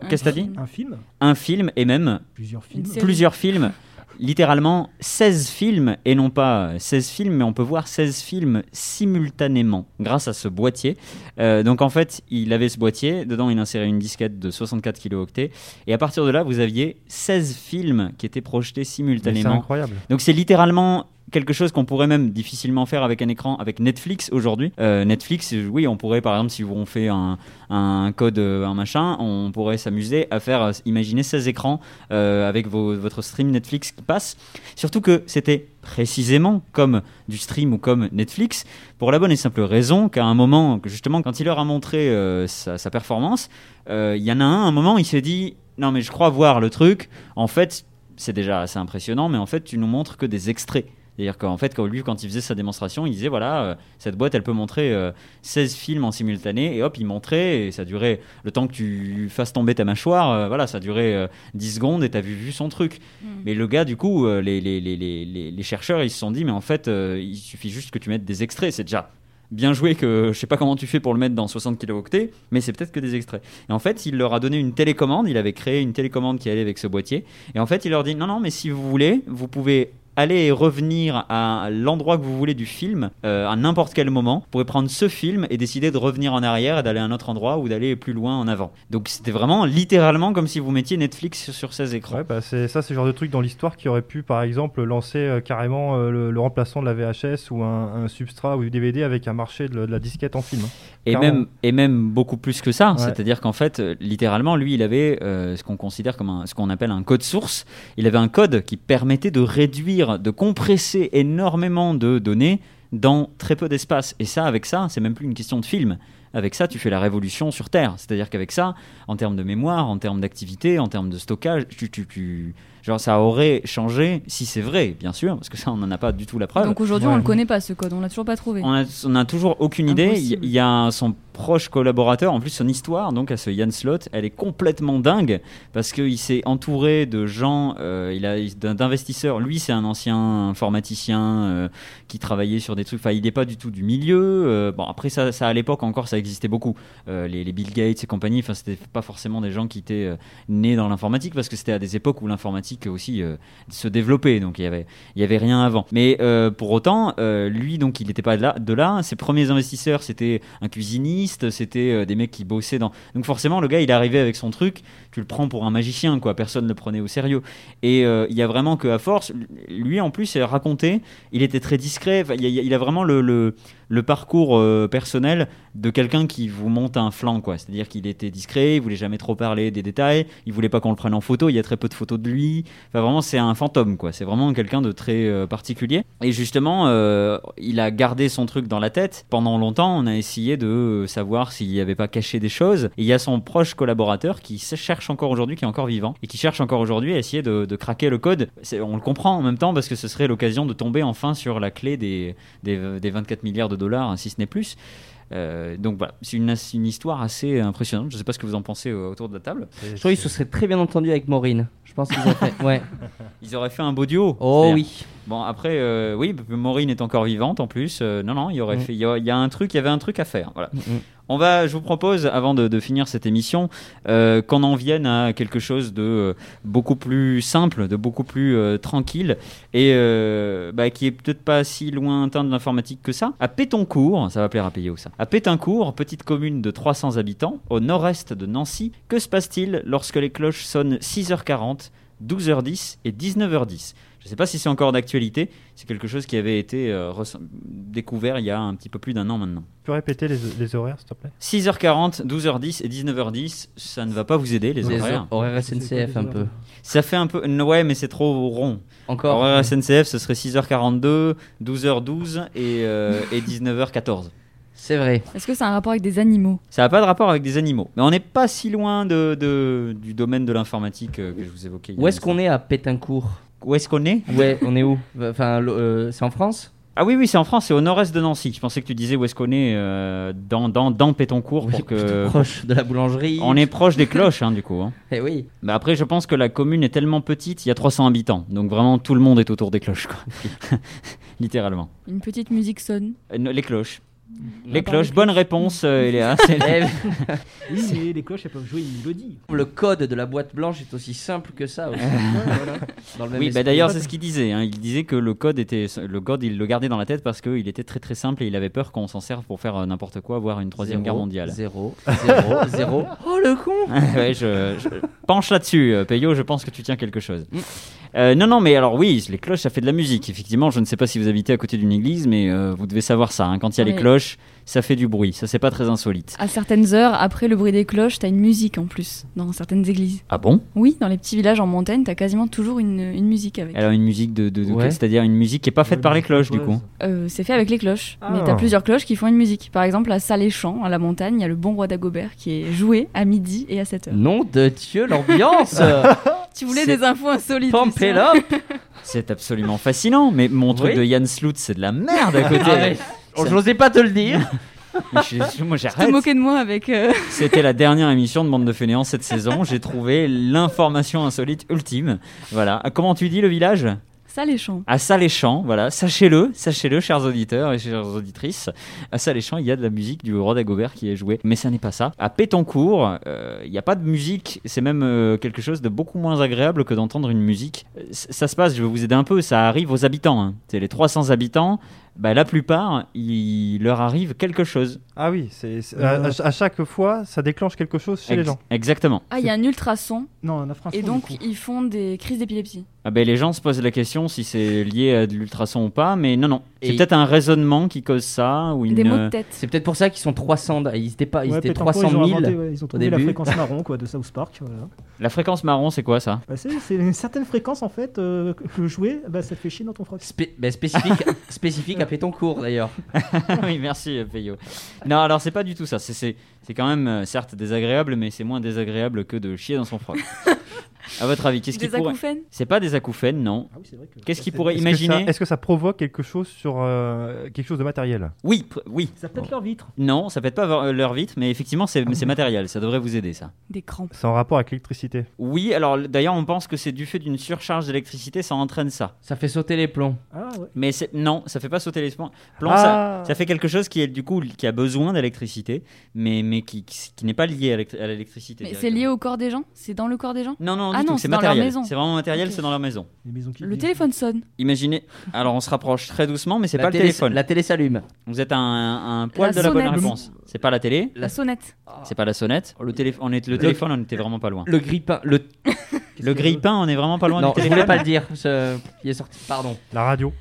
Qu'est-ce que t'as dit?
Film.
Un film
Un film et même
Plusieurs films.
plusieurs films. Littéralement 16 films, et non pas 16 films, mais on peut voir 16 films simultanément grâce à ce boîtier. Euh, donc en fait, il avait ce boîtier, dedans il insérait une disquette de 64 kilooctets, et à partir de là, vous aviez 16 films qui étaient projetés
Mais C'est
simultanément
incroyable.
Donc c'est littéralement quelque chose qu'on pourrait même difficilement faire avec un écran avec Netflix aujourd'hui. Euh, Netflix, oui, on pourrait par exemple si on fait un, un code, euh, un machin, on pourrait s'amuser à faire, euh, imaginer 16 écrans avec votre stream Netflix qui passe. Surtout que c'était précisément comme du stream ou comme Netflix, pour la bonne et simple raison qu'à un moment, justement, quand il leur a montré sa, sa performance, il y en a un, à un moment, il s'est dit, non mais je crois voir le truc, en fait, c'est déjà assez impressionnant, mais en fait, tu nous montres que des extraits. C'est-à-dire qu'en fait, quand lui, quand il faisait sa démonstration, il disait voilà, euh, cette boîte, elle peut montrer euh, 16 films en simultané, et hop, il montrait, et ça durait le temps que tu fasses tomber ta mâchoire, euh, voilà, ça durait euh, 10 secondes, et t'as vu, vu son truc. Mais le gars, du coup, euh, les, les, les, les, chercheurs, ils se sont dit mais en fait, euh, il suffit juste que tu mettes des extraits, c'est déjà. Bien joué que je sais pas comment tu fais pour le mettre dans 60 kilooctets, mais c'est peut-être que des extraits. Et en fait, il leur a donné une télécommande, il avait créé une télécommande qui allait avec ce boîtier. Et en fait, il leur dit non, non, mais si vous voulez, vous pouvez aller et revenir à l'endroit que vous voulez du film euh, à n'importe quel moment. Vous pourrez prendre ce film et décider de revenir en arrière et d'aller à un autre endroit ou d'aller plus loin en avant. Donc c'était vraiment littéralement comme si vous mettiez Netflix sur- sur 16 écrans.
Ouais, bah c'est ça, c'est le genre de truc dans l'histoire qui aurait pu, par exemple, lancer euh, carrément euh, le, le remplaçant de la VHS ou un, un substrat ou du DVD avec un marché de, de la disquette en film. hein.
Et même, et même beaucoup plus que ça.
Ouais.
C'est-à-dire qu'en fait, littéralement, lui, il avait ce qu'on considère comme un, ce qu'on appelle un code source. Il avait un code qui permettait de réduire, de compresser énormément de données dans très peu d'espace. Et ça, avec ça, c'est même plus une question de film. Avec ça, tu fais la révolution sur Terre. C'est-à-dire qu'avec ça, en termes de mémoire, en termes d'activité, en termes de stockage, tu, tu, tu- genre, ça aurait changé, si c'est vrai, bien sûr, parce que ça, on n'en a pas du tout la preuve.
Donc aujourd'hui,
Ouais.
on le connaît pas ce code, on l'a toujours pas trouvé.
On a, on a toujours aucune idée. Il y- a son proche collaborateur, en plus son histoire, donc à ce Jan Slot, elle est complètement dingue parce qu'il s'est entouré de gens, euh, il a d'investisseurs. Lui, c'est un ancien informaticien euh, qui travaillait sur des trucs. Enfin, il n'est pas du tout du milieu. euh, bon, après ça, ça à l'époque encore, ça existait beaucoup. Les, les Bill Gates et compagnie. Enfin, c'était pas forcément des gens qui étaient nés dans l'informatique parce que c'était à des époques où l'informatique aussi euh, se développait. Donc il y avait il y avait rien avant. Mais euh, pour autant, euh, lui, donc, il n'était pas de là, de là. Ses premiers investisseurs, c'était un cuisiniste, c'était des mecs qui bossaient dans. Donc forcément, le gars, il arrivé avec son truc. Tu le prends pour un magicien, quoi. Personne ne le prenait au sérieux. Et il y a vraiment que à force, lui, en plus, il raconté. Il était très discret. Il, a, vraiment le, le parcours euh, personnel de quelqu'un qui vous monte un flanc, quoi. C'est-à-dire qu'il était discret, il voulait jamais trop parler des détails, il voulait pas qu'on le prenne en photo. Il y a très peu de photos de lui. Enfin, vraiment, c'est un fantôme, quoi. C'est vraiment quelqu'un de très euh, particulier. Et justement, euh, il a gardé son truc dans la tête. Pendant longtemps, on a essayé de savoir s'il n'y avait pas caché des choses. Et il y a son proche collaborateur qui cherche encore aujourd'hui, qui est encore vivant, et qui cherche encore aujourd'hui à essayer de, craquer le code. On le comprend en même temps parce que ce serait l'occasion de tomber enfin sur la clé des, des, des 24 milliards de dollars, hein, si ce n'est plus. Euh, donc voilà, c'est une, histoire assez impressionnante. Je ne sais pas ce que vous en pensez euh, autour de la table.
Je trouve qu'ils se seraient très bien entendus avec Maureen. Je pense qu'ils ont fait. Ouais.
Ils auraient fait un beau duo.
Oh oui.
Bon, après, euh, oui, Maureen est encore vivante en plus. Euh, non, non, il y aurait
Mm.
fait, il y, a, il y a un truc, il y avait un truc à faire. Voilà.
Mm, mm.
On va, je vous propose, avant de, finir cette émission, euh, qu'on en vienne à quelque chose de euh, beaucoup plus simple, de beaucoup plus euh, tranquille, et bah, qui est peut-être pas si lointain de l'informatique que ça. À Pétoncourt, ça va plaire à payer où ça À Pétoncourt, petite commune de 300 habitants, au nord-est de Nancy, que se passe-t-il lorsque les cloches sonnent 6h40, 12h10 et 19h10 je ne sais pas si c'est encore d'actualité, c'est quelque chose qui avait été euh, découvert il y a un petit peu plus d'un an maintenant.
Tu peux répéter les, les horaires, s'il te plaît?
6h40, 12h10 et 19h10, ça ne va pas vous aider les
Les
horaires.
horaires SNCF un peu.
Ça fait un peu. Ouais, mais c'est trop rond.
Encore?
Horaire SNCF, ce serait 6h42, 12h12 et, euh, et 19h14.
C'est vrai.
Est-ce que c'est un rapport avec des animaux?
Ça n'a pas de rapport avec des animaux. Mais on n'est pas si loin de, de- du domaine de l'informatique euh, que je vous évoquais. a
Où est-ce qu'on est à Pétincourt
Où est-ce qu'on est
Ouais, on est où Enfin, euh, c'est en France
Ah oui, oui, c'est en France, c'est au nord-est de Nancy. Je pensais que tu disais où est-ce qu'on est euh, dans, dans, dans Pétoncourt.
Oui,
pour que...
proche de la boulangerie.
On est proche des cloches, hein, du coup. hein.
Eh oui.
Mais après, je pense que la commune est tellement petite, il y a 300 habitants. Donc vraiment, tout le monde est autour des cloches, quoi. Littéralement.
Une petite musique sonne.
Euh, les cloches. Les cloches, bonne réponse, euh, Eléa. C'est-
Eh,
Oui, mais les cloches, elles peuvent jouer une mélodie.
le code de la boîte blanche est aussi simple que ça. Aussi. Voilà. Dans le même
Oui, bah d'ailleurs, c'est ce qu'il disait. hein. Il disait que le code était, le code, il le gardait dans la tête parce qu'il était très très simple et il avait peur qu'on s'en serve pour faire euh, n'importe quoi, voire une troisième
Zéro,
guerre mondiale.
Zéro, zéro, zéro. Oh le con
ouais, je, je penche là-dessus, euh, Peyo. Je pense que tu tiens quelque chose.
Mm.
Euh, non, non, mais alors oui, les cloches, ça fait de la musique. Effectivement, je ne sais pas si vous habitez à côté d'une église, mais euh, vous devez savoir ça. hein. Quand il y a les cloches, ça fait du bruit. Ça, c'est pas très insolite.
À certaines heures, après le bruit des cloches, t'as une musique en plus, dans certaines églises.
Ah bon?
Oui, dans les petits villages en montagne, t'as quasiment toujours une, une musique avec.
Alors une musique de, de- de-
Ouais.
c'est-à-dire une musique qui est pas faite
Ouais,
par les cloches, du coup.
Euh, c'est fait avec les cloches, mais
Ah.
t'as plusieurs cloches qui font une musique. Par exemple, à Salé-Champs, à la montagne, il y a le bon roi d'Agobert qui est joué à midi et à 7 heures.
Nom de Dieu, l'ambiance
Tu voulais des infos insolites
C'est absolument fascinant, mais mon truc
Oui.
de Yann Sloot, c'est de la merde à côté.
Ah ouais. J'osais pas te le dire.
Je- moi, j'arrête.
moquais de moi avec. euh,
C'était la dernière émission de Bande de Fainéants cette saison. J'ai trouvé l'information insolite ultime. Voilà. Ah, Comment tu dis le village?
Salé-Champs.
À Saléchamps, voilà. Sachez-le, sachez-le, chers auditeurs et chères auditrices. À Saléchamps, il y a de la musique du roi d'Agobert qui est jouée. Mais ça n'est pas ça. À Pétoncourt, euh, il n'y a pas de musique. C'est même euh, quelque chose de beaucoup moins agréable que d'entendre une musique. Euh, Ça se passe, je vais vous aider un peu, ça arrive aux habitants. hein. C'est les 300 habitants. Bah, la plupart, il leur arrive quelque chose.
Ah oui, c'est c'est- à, à- chaque fois, ça déclenche quelque chose chez les
Ex-
gens.
Exactement.
Ah, il y a un ultrason,
Non, un infrason.
et
du
donc
coup.
ils font des crises d'épilepsie.
Ah ben, les gens se posent la question si c'est lié à de l'ultrason ou pas, mais non, non. C'est
Et-
peut-être un raisonnement qui cause ça, ou une...
Des maux
euh,
de tête.
C'est peut-être pour ça qu'ils sont 300. Ils étaient pas, ils
Ouais,
étaient
Pétancourt,
300
ils ont
000.
inventé, ouais, ils ont trouvé la
début.
fréquence marron quoi, de South Park. voilà.
La fréquence marron, c'est quoi ça?
Bah, c'est c'est une certaine fréquence en fait euh, que jouer, bah, ça te fait chier dans ton froc.
Spé- ben, spécifique, spécifique à Pétoncourt d'ailleurs.
Oui, merci, Peyo. Non, alors c'est pas du tout ça. C'est- C'est quand même, euh, certes, désagréable, mais c'est moins désagréable que de chier dans son froc. à votre avis, qu'est-ce qui
Des
pourrait...
acouphènes
C'est pas des acouphènes, non.
Ah oui, c'est vrai que.
Qu'est-ce qu'il
c'est-
pourrait
Est-ce que,
imaginer
ça, est-ce que ça provoque quelque chose sur euh, quelque chose de matériel?
Oui, pr- oui.
Ça peut être leur vitre.
Non, ça pète pas vo- leur vitre, mais effectivement, c'est c'est matériel. Ça devrait vous aider, ça.
Des crampes.
C'est en rapport avec l'électricité.
Oui, alors d'ailleurs, on pense que c'est du fait d'une surcharge d'électricité, ça entraîne ça.
Ça fait sauter les plombs.
Ah ouais.
Mais c'est- non, ça fait pas sauter les plombs. Plombs,
Ah.
ça, ça fait quelque chose qui est du coup qui a besoin d'électricité, mais mais qui, qui, qui n'est pas lié à l'élect- à l'électricité.
Mais c'est lié au corps des gens? C'est dans le corps des gens?
Non non,
Ah non, c'est
c'est
dans leur
matériel.
maison.
C'est vraiment matériel, c'est dans leur maison.
Les maisons qui.
Le téléphone sonne.
Imaginez. Alors on se rapproche très doucement, mais c'est
La
pas le
télé-
téléphone.
La télé s'allume.
Vous êtes un, un poil
La
de la bonne réponse. C'est pas la télé,
La sonnette.
c'est pas la sonnette. Le, télé- on est, le téléphone, on était vraiment pas loin.
Le grippin. Le...
Le grille-pain, on est vraiment pas loin
Non,
du
je
téléphone.
voulais pas le dire. ce- Il est sorti. Pardon.
La radio,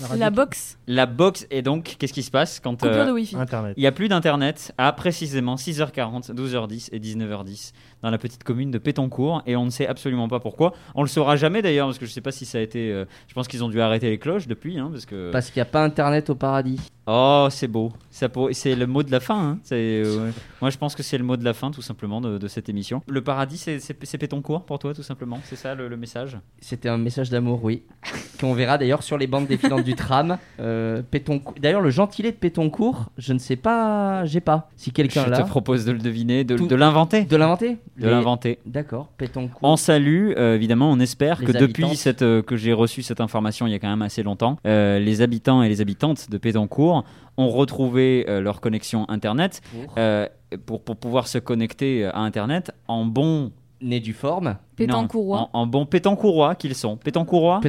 radio
La
qui-
box.
La box, et donc, qu'est-ce qui se passe quand
Coupure
euh,
de Wi-Fi.
Internet.
il n'y a plus d'internet à précisément 6h40, 12h10 et 19h10 dans la petite commune de Pétoncourt et on ne sait absolument pas pourquoi. On le saura jamais d'ailleurs parce que je sais pas si ça a été. euh, je pense qu'ils ont dû arrêter les cloches depuis, hein, parce que.
Parce qu'il n'y a pas internet au paradis.
Oh, c'est beau. Ça pour- C'est le mot de la fin. hein. C'est, euh, Moi, je pense que c'est le mot de la fin, tout simplement, de, de cette émission. Le paradis, c'est, c'est, c'est Pétoncourt pour toi, tout simplement? C'est ça le, le message?
C'était un message d'amour, oui. qu'on verra d'ailleurs sur les bandes défilantes du tram. Euh, Pétoncourt- D'ailleurs, le gentilé de Pétoncourt, je ne sais pas, j'ai pas. Si quelqu'un
Je
l'a.
te propose de le deviner, de, l'inventer.
De l'inventer
De
Les-
l'inventer.
D'accord, Pétoncourt.
On salue, euh, évidemment, on espère
Les
que depuis cette, euh, que j'ai reçu cette information il y a quand même assez longtemps, euh, les habitants et les habitantes de Pétancourt ont retrouvé euh, leur connexion Internet
Pour
euh, pour, pour pouvoir se connecter à Internet en bon...
Né du forme,
Pétancourois.
En, en bon pétancourois qu'ils sont. Pétancourois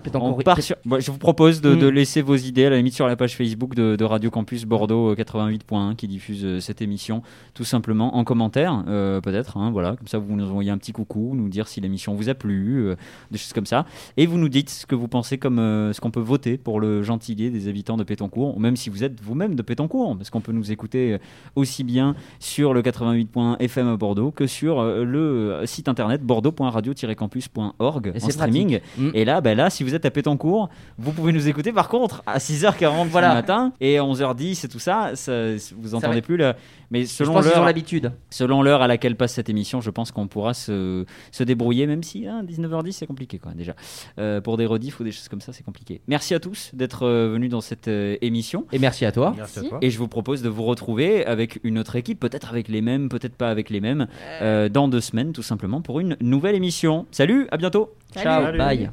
Pétancourt.
part sur- Moi, je vous propose de, de
Mm.
laisser vos idées à la limite sur la page Facebook de, de Radio Campus Bordeaux euh, 88.1 qui diffuse euh, cette émission tout simplement en commentaire euh, peut-être hein, voilà comme ça vous nous envoyez un petit coucou nous dire si l'émission vous a plu euh, des choses comme ça et vous nous dites ce que vous pensez comme euh, ce qu'on peut voter pour le gentilé des habitants de Pétancourt ou même si vous êtes vous-même de Pétancourt parce qu'on peut nous écouter euh, aussi bien sur le 88.1 FM à Bordeaux que sur euh, le euh, site internet bordeaux.radio-campus.org
Et
en streaming
pratique.
Et là, ben là, si vous êtes à Pétancourt, vous pouvez nous écouter par contre à 6h40
Voilà.
du matin et 11h10 et tout ça, ça vous entendez plus là. Mais selon l'heure,
l'habitude.
selon l'heure à laquelle passe cette émission, je pense qu'on pourra se, se débrouiller, même si hein, 19h10 c'est compliqué quoi déjà. Euh, pour des rediffs ou des choses comme ça, c'est compliqué. Merci à tous d'être euh, venus dans cette euh, émission.
Et merci à toi.
Merci à
Si.
toi.
Et je vous propose de vous retrouver avec une autre équipe, peut-être avec les mêmes, peut-être pas avec les mêmes, euh, dans deux semaines tout simplement pour une nouvelle émission. Salut, à bientôt
Salut.
Ciao,
Salut.
bye.